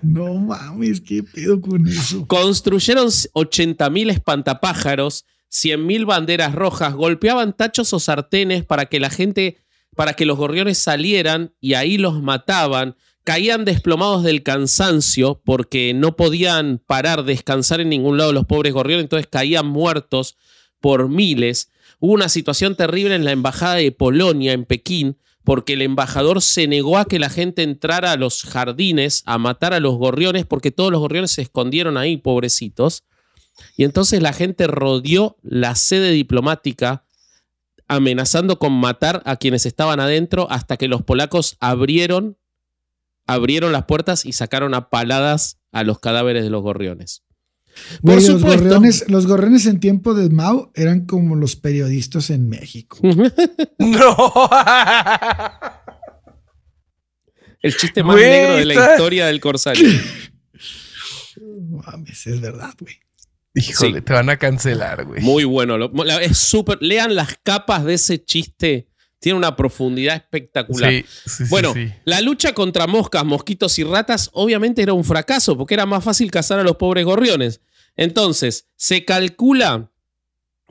No mames, qué pedo con eso. Construyeron 80.000 espantapájaros, 100.000 banderas rojas, golpeaban tachos o sartenes para que la gente, para que los gorriones salieran y ahí los mataban. Caían desplomados del cansancio porque no podían parar, descansar en ningún lado los pobres gorriones, entonces caían muertos por miles. Hubo una situación terrible en la embajada de Polonia, en Pekín, porque el embajador se negó a que la gente entrara a los jardines a matar a los gorriones, porque todos los gorriones se escondieron ahí, pobrecitos. Y entonces la gente rodeó la sede diplomática, amenazando con matar a quienes estaban adentro, hasta que los polacos abrieron, abrieron las puertas y sacaron a paladas a los cadáveres de los gorriones. Por los, supuesto. gorriones, los gorriones en tiempo de Mao eran como los periodistas en México. [laughs] No. El chiste más Güey, negro de la historia del corsario. No mames, es verdad, güey. Híjole, Sí. te van a cancelar, güey. Muy bueno. lo- es súper. Lean las capas de ese chiste. Tiene una profundidad espectacular. Sí, sí, sí, bueno, la lucha contra moscas, mosquitos y ratas obviamente era un fracaso porque era más fácil cazar a los pobres gorriones. Entonces, se calcula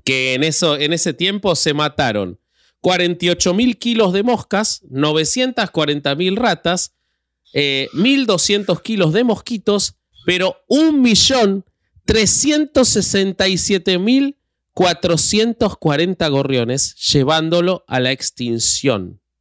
que en, eso, en ese tiempo se mataron 48 mil kilos de moscas, 940 mil ratas, eh, 1.200 kilos de mosquitos, pero 1.367.440 gorriones, llevándolo a la extinción.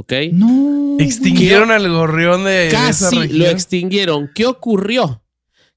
¿Ok? No. Extinguieron al gorrión de esa Casi lo extinguieron. ¿Qué ocurrió?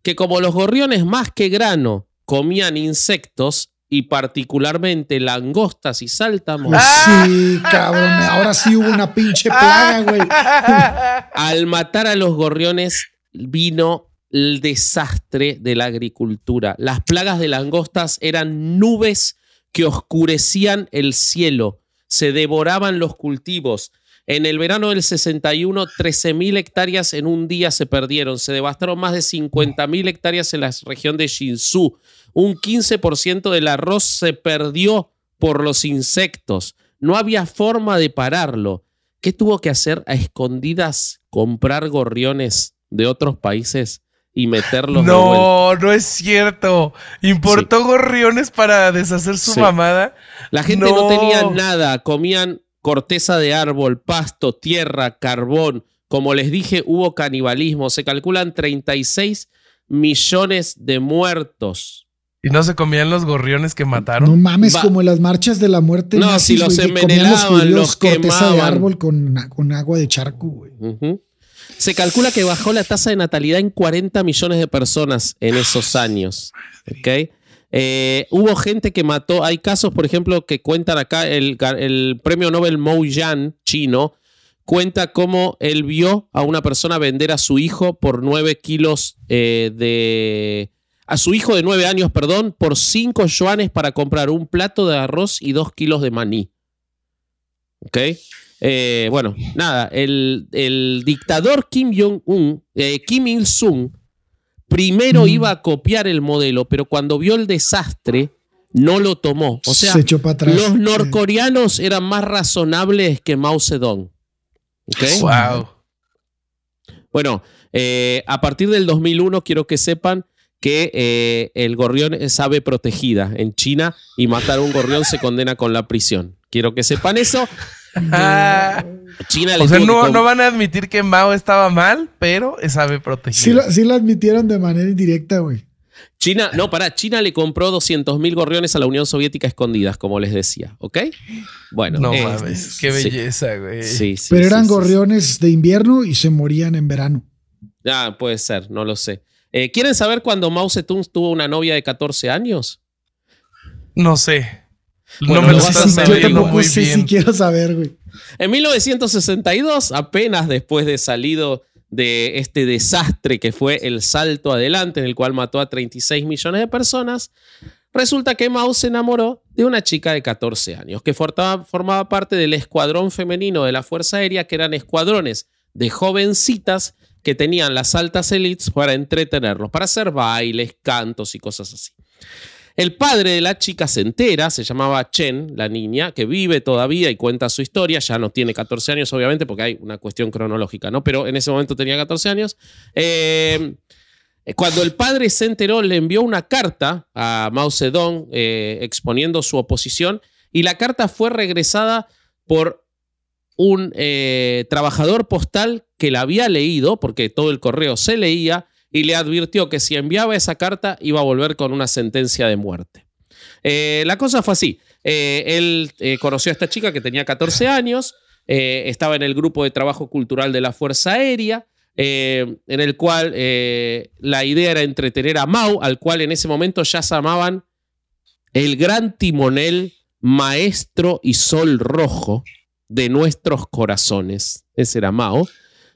Que como los gorriones más que grano comían insectos y particularmente langostas y sáltamos, Pues sí, cabrón. Ahora sí hubo una pinche plaga, güey. [laughs] al matar a los gorriones vino el desastre de la agricultura. Las plagas de langostas eran nubes que oscurecían el cielo, se devoraban los cultivos. En el verano del 61, 13.000 hectáreas en un día se perdieron. Se devastaron más de 50.000 hectáreas en la región de Jinsu. Un 15% del arroz se perdió por los insectos. No había forma de pararlo. ¿Qué tuvo que hacer a escondidas comprar gorriones de otros países y meterlos. No, no es cierto. Importó gorriones para deshacer su Sí. mamada. La gente no. No. tenía nada, comían corteza de árbol, pasto, tierra, carbón. Como les dije, hubo canibalismo. Se calculan 36 millones de muertos. Y no se comían los gorriones que No mataron. mames, Va. como en las marchas de la muerte. No, nazis, si los envenenaban, judíos los corteza de árbol con, con agua de charco, güey. Se calcula que bajó la tasa de natalidad en 40 millones de personas en esos años. ¿ok? Eh, hubo gente que mató. Hay casos, por ejemplo, que cuentan acá el, premio Nobel Mou Yan, chino, cuenta cómo él vio a una persona vender a su hijo por 9 kilos eh, de. A su hijo de 9 años, perdón, por 5 yuanes para comprar un plato de arroz y 2 kilos de maní. ¿Ok? Eh, bueno, nada, el, dictador Kim Jong-un, Kim Il-sung, primero Mm. iba a copiar el modelo, pero cuando vio el desastre, no lo tomó. O sea, Se echó para atrás. los norcoreanos eran más razonables que Mao Zedong. Wow. Bueno, eh, a partir del 2001 quiero que sepan que eh, el gorrión es ave protegida en China y matar a un gorrión se condena con la prisión. Quiero que sepan eso. Ah, China le o sea, no, no van a admitir que Mao estaba mal, pero es ave protegida. Sí lo, sí lo admitieron de manera indirecta, güey. China, no, pará, China le compró 200.000 gorriones a la Unión Soviética escondidas, como les decía, ¿ok? Bueno, no eh, mames, qué belleza, güey. Sí, sí, Pero eran sí, sí. gorriones de invierno y se morían en verano. Ah, puede ser, no lo sé. Eh, ¿Quieren saber cuándo Mao Zedong tuvo una novia de 14 años? No sé. Bueno, no me lo lo vas a estás saber, yo tampoco muy sé bien. si quiero saber, güey. En 1962, apenas después de salido de este desastre que fue el salto adelante, en el cual mató a 36 millones de personas, resulta que Mao se enamoró de una chica de 14 años, que formaba, formaba parte del escuadrón femenino de la Fuerza Aérea, que eran escuadrones de jovencitas que tenían las altas élites para entretenerlos, para hacer bailes, cantos y cosas así. El padre de la chica se entera, se llamaba Chen, la niña, que vive todavía y cuenta su historia, ya no tiene 14 años, obviamente, porque hay una cuestión cronológica, ¿no? Pero en ese momento tenía 14 años. Eh, cuando el padre se enteró, le envió una carta a Mao Zedong eh, exponiendo su oposición y la carta fue regresada por un eh, trabajador postal que la había leído, porque todo el correo se leía, y le advirtió que si enviaba esa carta iba a volver con una sentencia de muerte. Eh, la cosa fue así. Eh, él eh, conoció a esta chica que tenía 14 años, estaba en el grupo de trabajo cultural de la Fuerza Aérea, en el cual la idea era entretener a Mao, al cual en ese momento ya llamaban el gran timonel, maestro y sol rojo de nuestros corazones. Ese era Mao.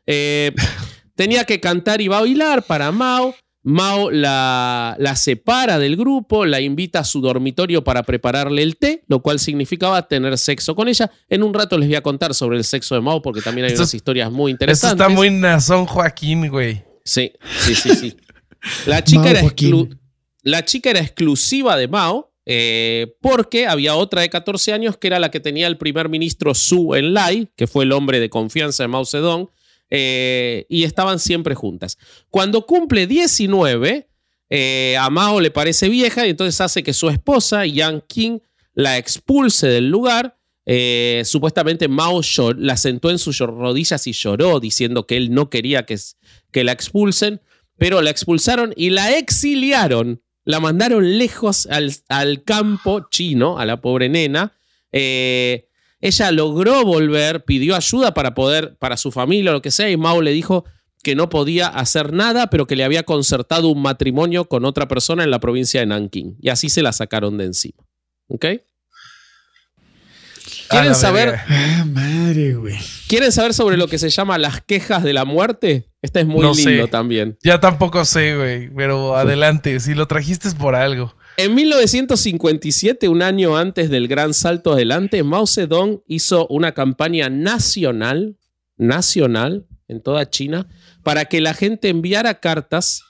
[laughs] tenía que cantar y bailar para Mao. Mao la, la separa del grupo, la invita a su dormitorio para prepararle el té, lo cual significaba tener sexo con ella. En un rato les voy a contar sobre el sexo de Mao porque también hay Esto unas historias muy Esto interesantes. está muy nazón Joaquín, güey. Sí, sí, sí, sí. [laughs] La chica, Mao era, Joaquín. exclu- la chica era exclusiva de Mao eh, porque había otra de 14 años que era la que tenía el primer ministro Su Enlai, que fue el hombre de confianza de Mao Zedong, eh, y estaban siempre juntas. Cuando cumple 19, eh, a Mao le parece vieja y entonces hace que su esposa, Yang Qing, la expulse del lugar. Eh, supuestamente Mao llor- la sentó en sus rodillas y lloró diciendo que él no quería que, que la expulsen, pero la expulsaron y la exiliaron. La mandaron lejos al, al campo chino, a la pobre nena. Ella logró volver, pidió ayuda para poder, para su familia o lo que sea, y Mao le dijo que no podía hacer nada, pero que le había concertado un matrimonio con otra persona en la provincia de Nanking. Y así se la sacaron de encima. ¿Ok? ¿Quieren saber. Ah, madre, güey. ¿Quieren saber sobre lo que se llama las quejas de la muerte? Este es muy No lindo sé. también. Ya tampoco sé, güey, pero adelante. Si lo trajiste es por algo. En 1957, un año antes del gran salto adelante, Mao Zedong hizo una campaña nacional, nacional, en toda China, para que la gente enviara cartas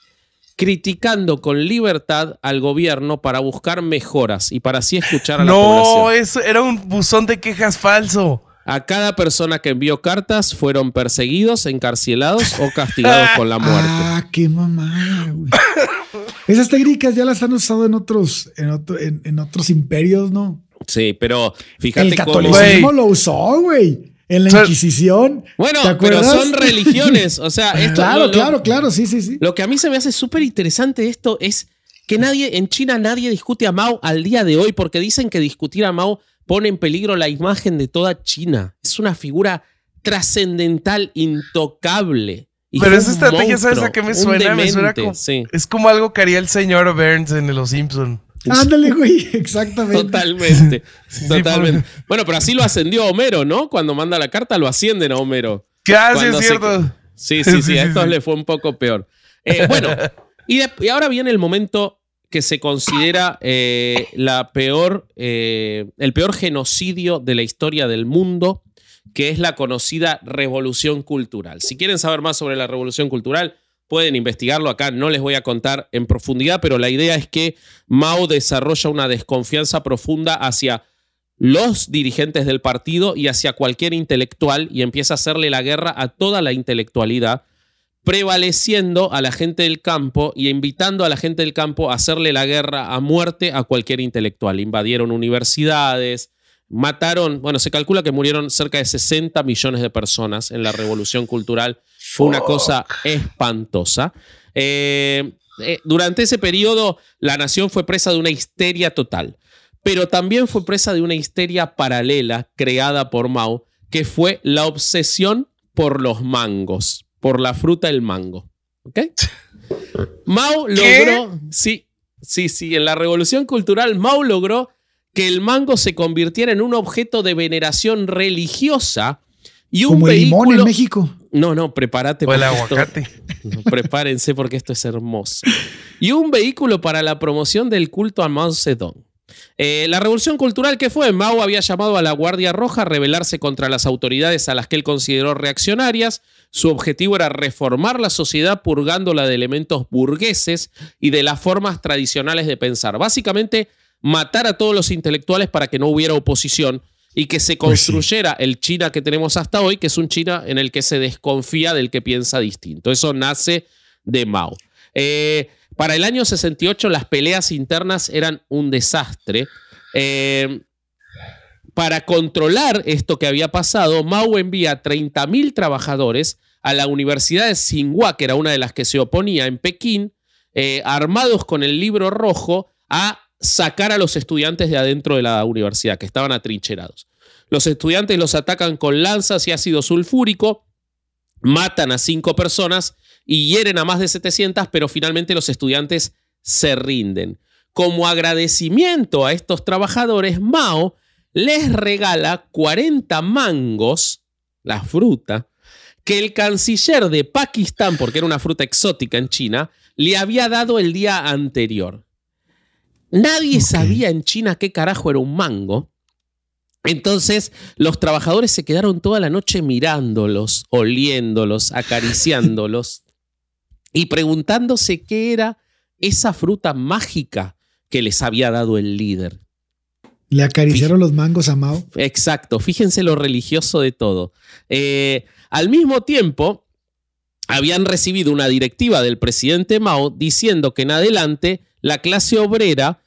criticando con libertad al gobierno para buscar mejoras y para así escuchar a la No, población. eso era un buzón de quejas falso. A cada persona que envió cartas fueron perseguidos, encarcelados o castigados [laughs] con la muerte. Ah, qué mamada, güey. Esas técnicas ya las han usado en otros, en, otro- en- en otros imperios, ¿no? Sí, pero fíjate El cómo. catolicismo lo usó, güey. En la Inquisición. Bueno, ¿te pero son religiones. O sea, [laughs] esto. claro, lo- lo- claro, claro, sí, sí, sí. Lo que a mí se me hace súper interesante de esto es que nadie, en China nadie discute a Mao al día de hoy porque dicen que discutir a Mao pone en peligro la imagen de toda China. Es una figura trascendental, intocable. Y Pero esa estrategia, ¿sabes a qué me suena? Me suena como, sí. Es como algo que haría el señor Burns en Los Simpson. Ándale, güey, [laughs] exactamente. Totalmente. Sí, totalmente. [laughs] Bueno, pero así lo ascendió Homero, ¿no? Cuando manda la carta lo ascienden a Homero. ¿Qué hace, Cuando es se- cierto? Sí, [laughs] sí, sí, Sí, a estos sí. le fue un poco peor. Eh, bueno, y, de- y ahora viene el momento que se considera eh, la peor, eh, el peor genocidio de la historia del mundo, que es la conocida revolución cultural. Si quieren saber más sobre la revolución cultural, pueden investigarlo acá. No les voy a contar en profundidad, pero la idea es que Mao desarrolla una desconfianza profunda hacia los dirigentes del partido y hacia cualquier intelectual y empieza a hacerle la guerra a toda la intelectualidad, prevaleciendo a la gente del campo y invitando a la gente del campo a hacerle la guerra a muerte a cualquier intelectual. Invadieron universidades, mataron, bueno, se calcula que murieron cerca de 60 millones de personas en la revolución cultural. Fue una cosa espantosa. Eh, eh, durante ese periodo, la nación fue presa de una histeria total pero también fue presa de una histeria paralela creada por Mao, que fue la obsesión por los mangos, por la fruta del mango. ¿Ok? Mao ¿Qué? logró, sí, sí, sí, en la revolución cultural, Mao logró que el mango se convirtiera en un objeto de veneración religiosa y un Como el limón vehículo. en México. No, no, prepárate. O el esto- aguacate. [laughs] no, prepárense porque esto es hermoso. Y un vehículo para la promoción del culto a Mao Zedong. Eh, la revolución cultural que fue, Mao había llamado a la Guardia Roja a rebelarse contra las autoridades a las que él consideró reaccionarias. Su objetivo era reformar la sociedad purgándola de elementos burgueses y de las formas tradicionales de pensar. Básicamente, matar a todos los intelectuales para que no hubiera oposición y que se Pues sí. construyera el China que tenemos hasta hoy, que es un China en el que se desconfía del que piensa distinto. Eso nace de Mao. Eh, para el año 68 las peleas internas eran un desastre. Eh, para controlar esto que había pasado, Mao envía 30.000 trabajadores a la Universidad de Tsinghua, que era una de las que se oponía en Pekín, eh, armados con el libro rojo, a sacar a los estudiantes de adentro de la universidad, que estaban atrincherados. Los estudiantes los atacan con lanzas y ácido sulfúrico, matan a cinco personas y hieren a más de 700, pero finalmente los estudiantes se rinden. Como agradecimiento a estos trabajadores, Mao les regala 40 mangos, la fruta, que el canciller de Pakistán, porque era una fruta exótica en China, le había dado el día anterior. Nadie sabía en China qué carajo era un mango. Entonces, los trabajadores se quedaron toda la noche mirándolos, oliéndolos, [laughs] acariciándolos y preguntándose qué era esa fruta mágica que les había dado el líder. Le acariciaron los mangos a Mao. Exacto, fíjense lo religioso de todo. Eh, al mismo tiempo, habían recibido una directiva del presidente Mao diciendo que en adelante la clase obrera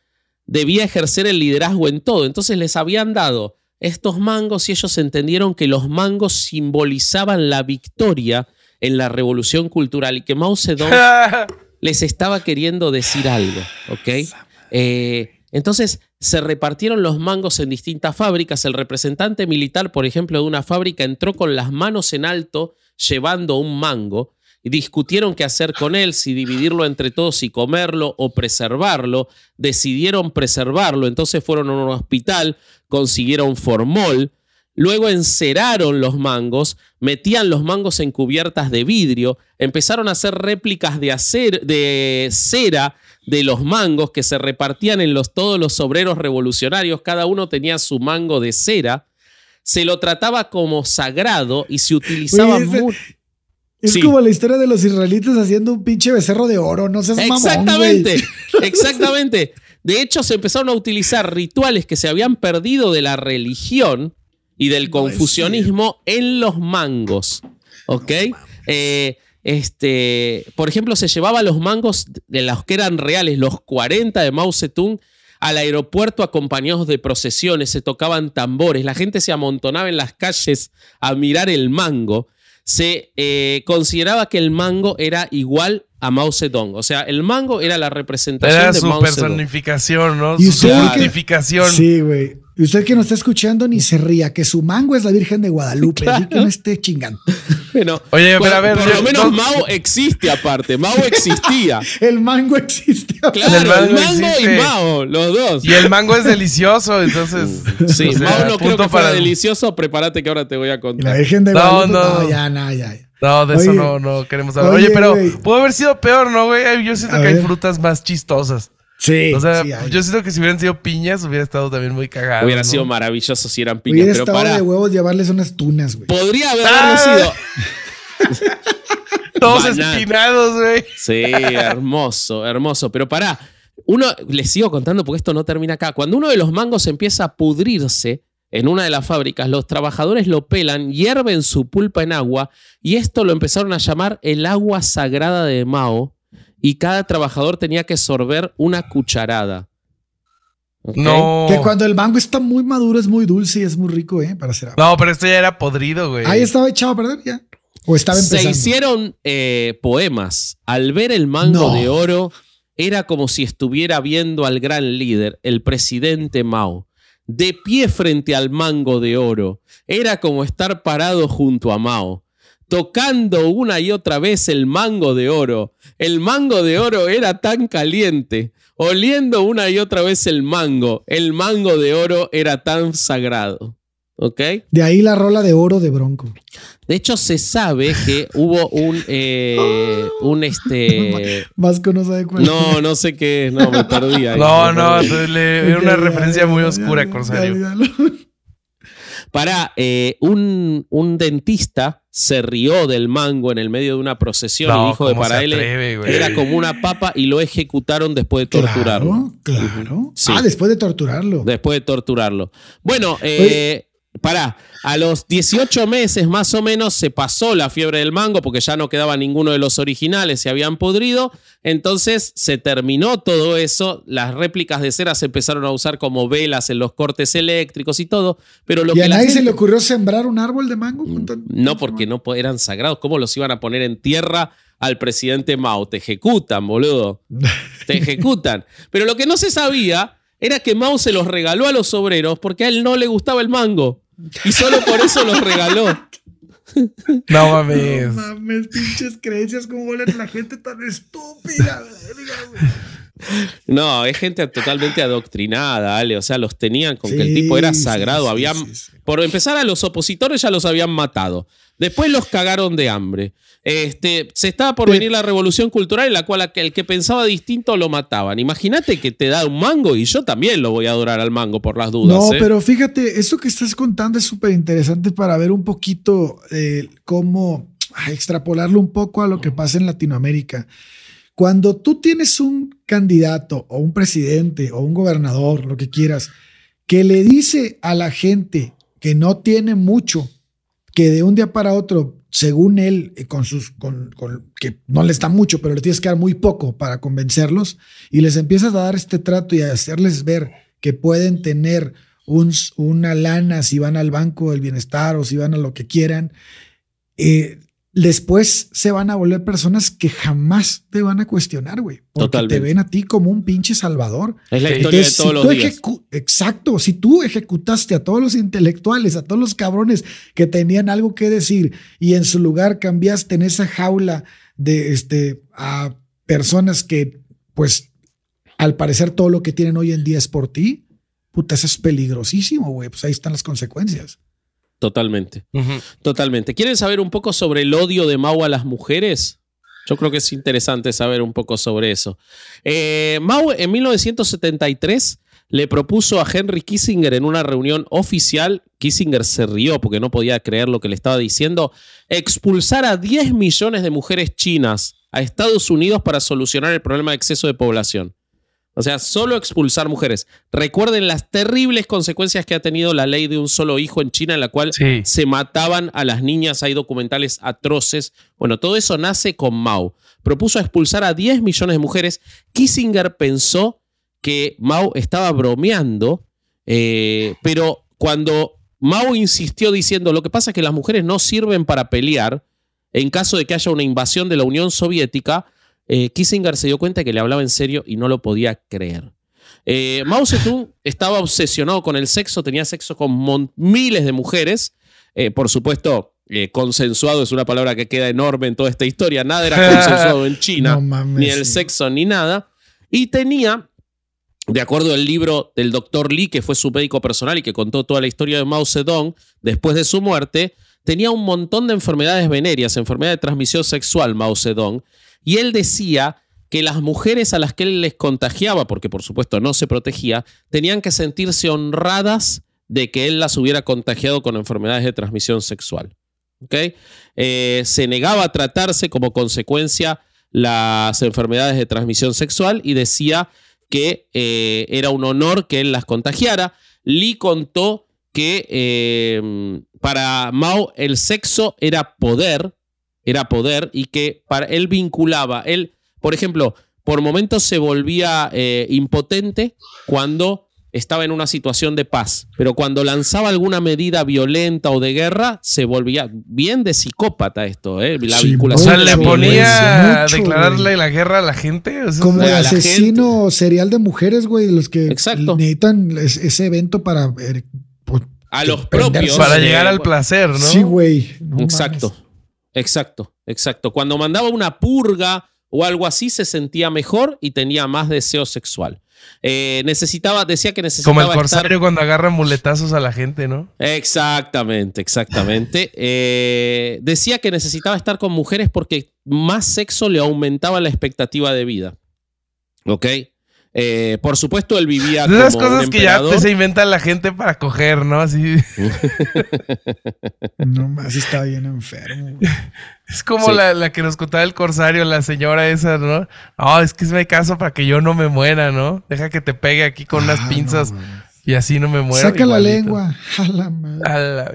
debía ejercer el liderazgo en todo. Entonces les habían dado estos mangos y ellos entendieron que los mangos simbolizaban la victoria en la revolución cultural y que Mao Zedong [laughs] les estaba queriendo decir algo, ¿ok? Eh, entonces se repartieron los mangos en distintas fábricas. El representante militar, por ejemplo, de una fábrica entró con las manos en alto llevando un mango discutieron qué hacer con él, si dividirlo entre todos y comerlo o preservarlo. Decidieron preservarlo, entonces fueron a un hospital, consiguieron formol. Luego enceraron los mangos, metían los mangos en cubiertas de vidrio, empezaron a hacer réplicas de, acer- de cera de los mangos que se repartían en los, todos los obreros revolucionarios, cada uno tenía su mango de cera, se lo trataba como sagrado y se utilizaba Oye, ese- mu- Es Sí. como la historia de los israelitas haciendo un pinche becerro de oro. No seas mamón, Exactamente, güey. [laughs] exactamente. De hecho, se empezaron a utilizar rituales que se habían perdido de la religión y del confusionismo en los mangos. ¿Ok? Eh, este, por ejemplo, se llevaba los mangos de los que eran reales, los 40 de Mao Zedong, al aeropuerto acompañados de procesiones, se tocaban tambores, la gente se amontonaba en las calles a mirar el mango. Se eh, consideraba que el mango era igual a Mao Zedong. O sea, el mango era la representación Era de su Mao Zedong. personificación, ¿no? Y Su santificación. Sí, güey. Y usted que nos está escuchando ni se ría, que su mango es la Virgen de Guadalupe, así que no esté chingando. [laughs] Bueno, Oye, pero por, a ver, por lo menos no- Mao existe aparte. Mao existía. [laughs] El mango existe. Claro, el mango mango, existe. y Mao, los dos. Y el mango es delicioso, entonces. [laughs] Sí, o sea, Mao no creo que fuera para- delicioso. Prepárate que ahora te voy a Y la contar. Virgen de No, Guadalupe. no. No, ya, no, ya. ya. No, de eso Oye. no, no queremos hablar. Oye, Oye, pero güey. pudo haber sido peor, ¿no, güey? Yo siento A que hay frutas más chistosas. Sí. O sea, sí, yo siento que si hubieran sido piñas, hubiera estado también muy cagado. Hubiera ¿no? sido maravilloso si eran piñas, Hubiera pero estado para. de huevos llevarles unas tunas, güey. Podría haber Ah. sido. [laughs] Todos Banal. espinados, güey. Sí, hermoso, hermoso. Pero pará, uno, les sigo contando porque esto no termina acá. Cuando uno de los mangos empieza a pudrirse en una de las fábricas, los trabajadores lo pelan, hierven su pulpa en agua y esto lo empezaron a llamar el agua sagrada de Mao y cada trabajador tenía que sorber una cucharada. No. Que cuando el mango está muy maduro es muy dulce y es muy rico, ¿eh? Para hacer agua. No, pero esto ya era podrido, güey. Ahí estaba echado a perder ya. O estaba Se empezando. hicieron eh, poemas. Al ver el mango No. de oro, era como si estuviera viendo al gran líder, el presidente Mao, de pie frente al mango de oro. Era como estar parado junto a Mao, tocando una y otra vez el mango de oro. El mango de oro era tan caliente, oliendo una y otra vez el mango. El mango de oro era tan sagrado. ¿Ok? De ahí la rola de oro de Bronco. De hecho, se sabe que hubo un, eh, [laughs] un este. [laughs] Vasco no sabe cuál. No, no sé qué, es, no, me perdí ahí. No, no, le- era una referencia muy oscura, Corsario. Para eh, un, un dentista se rió del mango en el medio de una procesión No, y dijo que ¿cómo para él atreve, era como una papa y lo ejecutaron después de torturarlo. Claro, claro. Sí. Ah, después de torturarlo. Después de torturarlo. Bueno, eh, pará. A los 18 meses más o menos se pasó la fiebre del mango porque ya no quedaba ninguno de los originales, se habían podrido. Entonces se terminó todo eso. Las réplicas de cera se empezaron a usar como velas en los cortes eléctricos y todo. Pero lo ¿Y que a nadie se le ocurrió sembrar un árbol de mango? tan- No, porque no eran sagrados. ¿Cómo los iban a poner en tierra al presidente Mao? Te ejecutan, boludo. [laughs] Te ejecutan. Pero lo que no se sabía era que Mao se los regaló a los obreros porque a él no le gustaba el mango. Y solo por eso los regaló. No mames. No mames, pinches creencias, cómo vuelven la gente tan estúpida. No, es gente totalmente adoctrinada, Ale. O sea, los tenían con que el tipo era sagrado. sí, habían, sí, sí. Por empezar, a los opositores ya los habían matado. Después los cagaron de hambre. Este, se estaba por venir la revolución cultural en la cual el que pensaba distinto lo mataban. Imagínate que te da un mango y yo también lo voy a adorar al mango por las dudas. No, ¿eh? pero fíjate, eso que estás contando es súper interesante para ver un poquito eh, cómo extrapolarlo un poco a lo que pasa en Latinoamérica. Cuando tú tienes un candidato o un presidente o un gobernador, lo que quieras, que le dice a la gente que no tiene mucho, que de un día para otro, según él, eh, con sus, con, que no les da mucho, pero le tienes que dar muy poco para convencerlos, y les empiezas a dar este trato y a hacerles ver que pueden tener un- una lana si van al banco del bienestar o si van a lo que quieran, eh, después se van a volver personas que jamás te van a cuestionar, güey, porque Totalmente. te ven a ti como un pinche salvador. es la historia Entonces, de todos si los días. Exacto, si tú ejecutaste a todos los intelectuales, a todos los cabrones que tenían algo que decir y en su lugar cambiaste en esa jaula de este a personas que pues al parecer todo lo que tienen hoy en día es por ti, puta, eso es peligrosísimo, güey, pues ahí están las consecuencias. Totalmente. Totalmente. ¿Quieren saber un poco sobre el odio de Mao a las mujeres? Yo creo que es interesante saber un poco sobre eso. Eh, Mao en 1973 le propuso a Henry Kissinger en una reunión oficial, Kissinger se rió porque no podía creer lo que le estaba diciendo, expulsar a 10 millones de mujeres chinas a Estados Unidos para solucionar el problema de exceso de población. O sea, solo expulsar mujeres. Recuerden las terribles consecuencias que ha tenido la ley de un solo hijo en China, en la cual Sí. se mataban a las niñas. Hay documentales atroces. Bueno, todo eso nace con Mao. Propuso expulsar a 10 millones de mujeres. Kissinger pensó que Mao estaba bromeando, eh, pero cuando Mao insistió diciendo, lo que pasa es que las mujeres no sirven para pelear, en caso de que haya una invasión de la Unión Soviética, eh, Kissinger se dio cuenta que le hablaba en serio y no lo podía creer. Eh, Mao Zedong estaba obsesionado con el sexo, tenía sexo con miles de mujeres. Eh, por supuesto, eh, consensuado es una palabra que queda enorme en toda esta historia. Nada era [laughs] consensuado en China, No mames, ni el sí. sexo ni nada. Y tenía, de acuerdo al libro del doctor Li, que fue su médico personal y que contó toda la historia de Mao Zedong, después de su muerte, tenía un montón de enfermedades venéreas, enfermedad de transmisión sexual, Mao Zedong, y él decía que las mujeres a las que él les contagiaba, porque por supuesto no se protegía, tenían que sentirse honradas de que él las hubiera contagiado con enfermedades de transmisión sexual. ¿Ok? Eh, se negaba a tratarse como consecuencia las enfermedades de transmisión sexual y decía que eh, era un honor que él las contagiara. Lee contó que eh, para Mao el sexo era poder, era poder y que para él vinculaba, él, por ejemplo, por momentos se volvía eh, impotente cuando estaba en una situación de paz, pero cuando lanzaba alguna medida violenta o de guerra, se volvía bien de psicópata esto, ¿eh? la Sí, O vinculación. sea, Mucho, le de la güey, ponía a declararle güey. la guerra a la gente. o sea, Como el asesino serial de mujeres, güey, los que Exacto. necesitan es- ese evento para. eh, pues, a los propios. para llegar al placer, ¿no? Sí, güey. no Exacto, mames. Exacto, exacto. Cuando mandaba una purga o algo así, se sentía mejor y tenía más deseo sexual. Eh, necesitaba, decía que necesitaba. Como el estar- corsario cuando agarra muletazos a la gente, ¿no? Exactamente, exactamente. [laughs] Eh, decía que necesitaba estar con mujeres porque más sexo le aumentaba la expectativa de vida. ¿Ok? Eh, por supuesto, él vivía como un cosas que ya te se inventa la gente para coger, ¿no? Así. [laughs] No más, está bien enfermo. güey. Es como Sí. la, la que nos contaba el corsario, la señora esa, ¿no? No, es que es me caso para que yo no me muera, ¿no? Deja que te pegue aquí con unas Ah, pinzas no, güey. y así no me muero. Saca la lengua. A la madre. A la.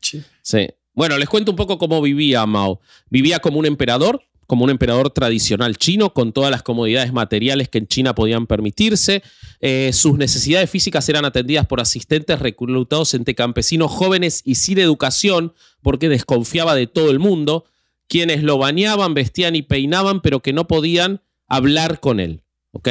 Sí. Bueno, les cuento un poco cómo vivía Mao. Vivía como un emperador, como un emperador tradicional chino, con todas las comodidades materiales que en China podían permitirse. Eh, sus necesidades físicas eran atendidas por asistentes reclutados entre campesinos jóvenes y sin educación, porque desconfiaba de todo el mundo, quienes lo bañaban, vestían y peinaban, pero que no podían hablar con él. ¿ok?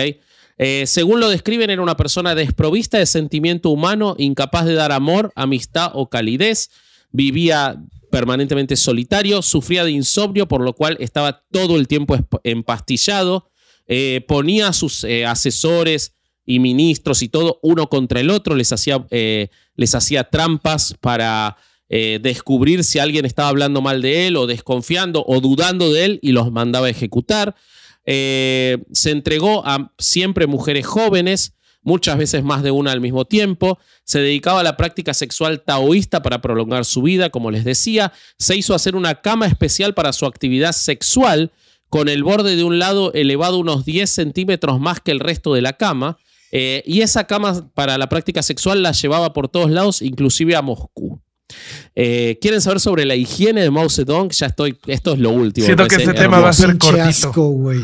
Eh, según lo describen, era una persona desprovista de sentimiento humano, incapaz de dar amor, amistad o calidez. Vivía permanentemente solitario, sufría de insomnio, por lo cual estaba todo el tiempo empastillado. Eh, ponía a sus eh, asesores y ministros y todo uno contra el otro, les hacía, eh, les hacía trampas para descubrir si alguien estaba hablando mal de él o desconfiando o dudando de él y los mandaba a ejecutar. Se entregó a siempre mujeres jóvenes, muchas veces más de una al mismo tiempo. Se dedicaba a la práctica sexual taoísta para prolongar su vida, como les decía. Se hizo hacer una cama especial para su actividad sexual, con el borde de un lado elevado unos 10 centímetros más que el resto de la cama. Eh, y esa cama para la práctica sexual la llevaba por todos lados, inclusive a Moscú. Eh, ¿Quieren saber sobre la higiene de Mao Zedong? Ya estoy, esto es lo último. Siento que este tema va a ser cortito. asco, güey.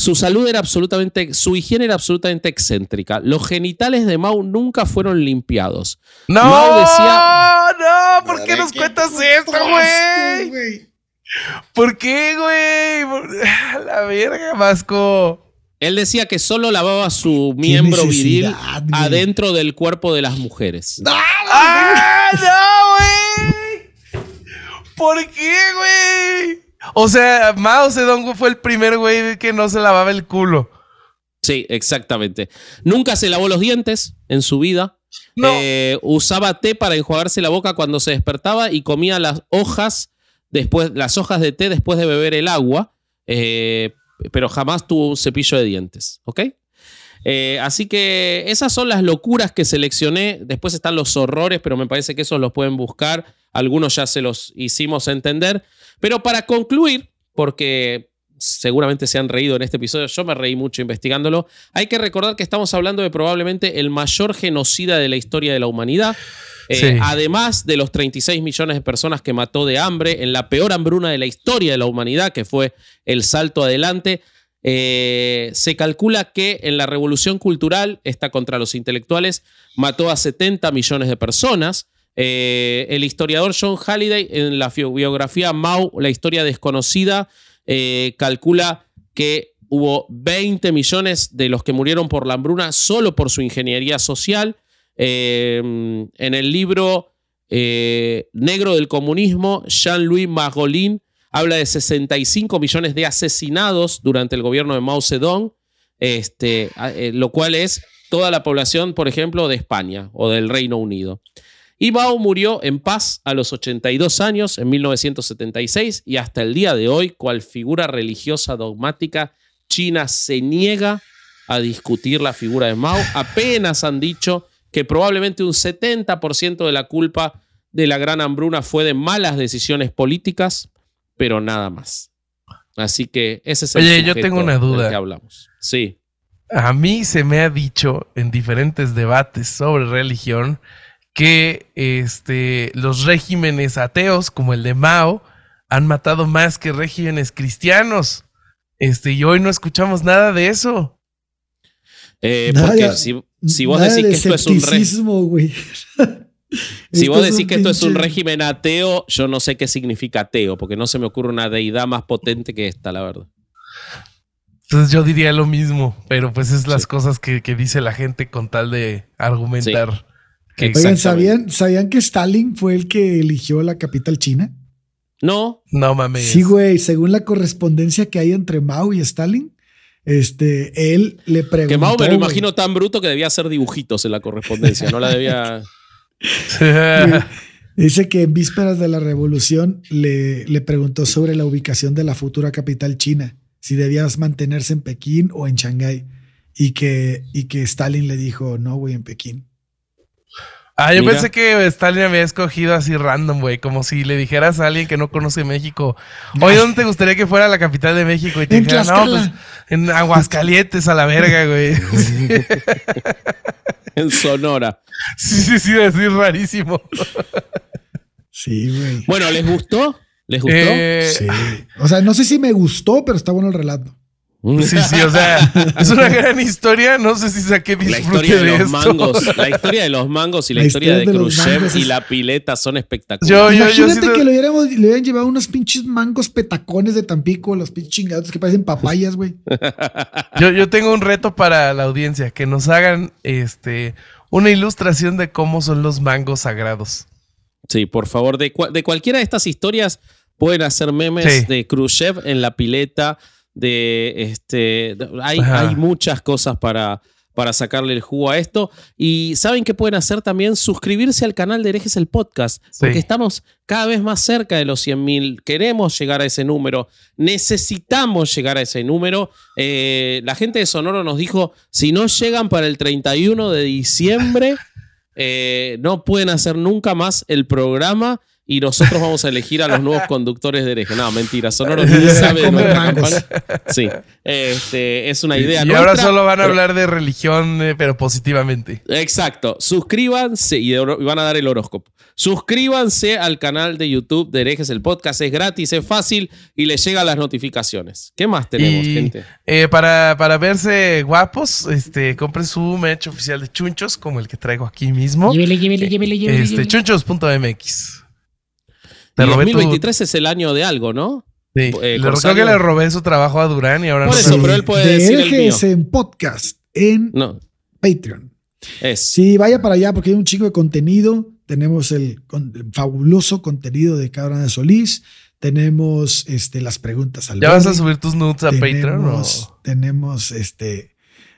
Su salud era absolutamente, su higiene era absolutamente excéntrica. Los genitales de Mao nunca fueron limpiados. No, Mao decía- no, ¿por qué nos cuentas esto, güey? ¿Por qué, güey? [laughs] La verga, Vasco. Él decía que solo lavaba su miembro viril güey? adentro del cuerpo de las mujeres. ¡Ah, no, güey! ¿Por qué, güey? O sea, Mao Zedong fue el primer güey que no se lavaba el culo. Sí, exactamente. Nunca se lavó los dientes en su vida. No. Eh, usaba té para enjuagarse la boca cuando se despertaba y comía las hojas después, las hojas de té después de beber el agua, eh, pero jamás tuvo un cepillo de dientes. ¿Ok? Eh, así que esas son las locuras que seleccioné. Después están los horrores, pero me parece que esos los pueden buscar. Algunos ya se los hicimos entender. Pero para concluir, porque seguramente se han reído en este episodio. Yo me reí mucho investigándolo. Hay que recordar que estamos hablando de probablemente el mayor genocida de la historia de la humanidad. Eh, Sí. Además de los 36 millones de personas que mató de hambre en la peor hambruna de la historia de la humanidad, que fue el salto adelante. Eh, se calcula que en la revolución cultural, esta contra los intelectuales, mató a 70 millones de personas. Eh, el historiador John Halliday, en la biografía Mao, la historia desconocida, eh, calcula que hubo 20 millones de los que murieron por la hambruna solo por su ingeniería social. Eh, en el libro Negro del Comunismo, Jean-Louis Margolin habla de 65 millones de asesinados durante el gobierno de Mao Zedong, este, lo cual es toda la población, por ejemplo, de España o del Reino Unido. Y Mao murió en paz a los 82 años, en 1976, y hasta el día de hoy, cual figura religiosa dogmática, China se niega a discutir la figura de Mao. Apenas han dicho que probablemente un 70% de la culpa de la gran hambruna fue de malas decisiones políticas, pero nada más. Así que ese es el Oye, yo sujeto tengo una del duda. que hablamos. Sí. A mí se me ha dicho en diferentes debates sobre religión que este, los regímenes ateos, como el de Mao, han matado más que regímenes cristianos. Este, y hoy no escuchamos nada de eso. Eh, Nada porque si, si vos decís de que esto es un régimen. [laughs] Si vos decís que esto es un régimen ateo, yo no sé qué significa ateo, porque no se me ocurre una deidad más potente que esta, la verdad. Entonces yo diría lo mismo, pero pues es las Sí. cosas que, que dice la gente con tal de argumentar. Oigan. ¿sabían, ¿sabían que Stalin fue el que eligió la capital china? No, No mames. Sí, güey, según la correspondencia que hay entre Mao y Stalin, este, él le preguntó. que Mao me lo güey, imagino tan bruto que debía hacer dibujitos en la correspondencia, no la debía. [laughs] Dice que en vísperas de la revolución le, le preguntó sobre la ubicación de la futura capital china, si debías mantenerse en Pekín o en Shanghái, y que, y que Stalin le dijo, no, güey, en Pekín. Ah, yo Mira. pensé que Stalin había escogido así random, güey, como si le dijeras a alguien que no conoce México, oye, ¿dónde te gustaría que fuera la capital de México? Y te dijera, no, pues en Aguascalientes a la verga, güey. [laughs] [laughs] en Sonora. Sí, sí, sí, así rarísimo. Sí, güey. Bueno, ¿les gustó? ¿Les gustó? Eh, Sí. O sea, no sé si me gustó, pero está bueno el relato. [laughs] Sí, sí, o sea, es una gran historia. No sé si saqué La disfrute historia de los esto. mangos, la historia de los mangos y la, La historia, historia de, de Khrushchev y la pileta son espectaculares. Yo, yo, yo, Imagínate que le hubiéramos, le hubieran llevado unos pinches mangos petacones de Tampico, los pinches chingados que parecen papayas, güey. [laughs] yo, yo tengo un reto para la audiencia, que nos hagan este una ilustración de cómo son los mangos sagrados. Sí, por favor, de, cua- de cualquiera de estas historias pueden hacer memes Sí. de Khrushchev en la pileta, de este. hay, muchas cosas para, para sacarle el jugo a esto. Y saben qué pueden hacer también suscribirse al canal de Herejes el Podcast, porque estamos cada vez más cerca de los 100.000. Queremos llegar a ese número, necesitamos llegar a ese número. Eh, la gente de Sonoro nos dijo: si no llegan para el 31 de diciembre. [laughs] Eh, no pueden hacer nunca más el programa y nosotros vamos a elegir a los nuevos conductores de hereje. No, mentira, Sonoro [laughs] ni sabe de nuestra campaña. Sí, este, es una idea y nuestra. ahora solo van a pero- hablar de religión, eh, pero positivamente. Exacto, suscríbanse y, de y van a dar el horóscopo. Suscríbanse al canal de YouTube de Herejes el Podcast, es gratis, es fácil y les llegan las notificaciones. ¿Qué más tenemos, y gente? eh, para, para verse guapos, este, compren su merch oficial de chunchos, como el que traigo aquí mismo. Llévele, llévele, llévele, llévele. Este, llévele. chunchos.mx. Te Y robé tu- 2023 es el año de algo, ¿no? Sí, eh, le recuerdo Corsario. que le robé su trabajo a Durán y ahora Por no eso, pero él puede de decir el mío. en podcast, en No, Patreon. es. Sí, vaya para allá porque hay un chingo de contenido. Tenemos el, con- el fabuloso contenido de Cabra de Solís. Tenemos este, las preguntas al ¿Ya vas a subir tus nudes a Patreon? o? tenemos este,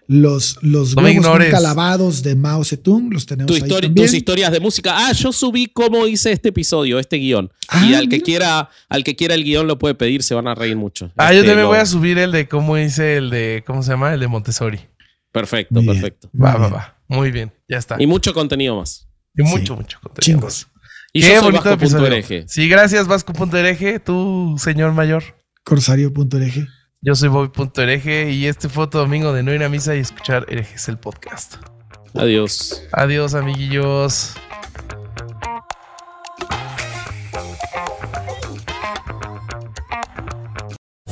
los, los No huevos ignores. nunca lavados de Mao Zedong. Los tenemos Tu ahí también. tus historias de música. Ah, yo subí cómo hice este episodio, este guion. y Ah, al que quiera, al que quiera el guion lo puede pedir, se van a reír mucho. Ah, yo Este, también lo- voy a subir el de cómo hice el de, ¿cómo se llama? El de Montessori. Perfecto, Muy bien. perfecto. Muy Va, va, bien. va. Muy bien, ya está. Y mucho contenido más. Y mucho, Sí. mucho contenido. Chingos. Y Qué yo soy bonito Vasco episodio. Punto Hereje. Sí, gracias, Vasco.ereje, tú, señor mayor. Corsario.ereje. Yo soy Bobby.hereje y este fue otro domingo de no ir a misa y escuchar herejes el podcast. Adiós. Adiós, amiguillos.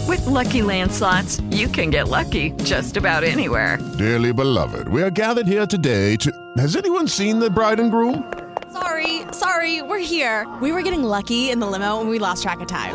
With Lucky Land slots, you can get lucky just about anywhere. Dearly beloved, we are gathered here today to. Has anyone seen the bride and groom? Sorry, sorry, we're here. We were getting lucky in the limo and we lost track of time.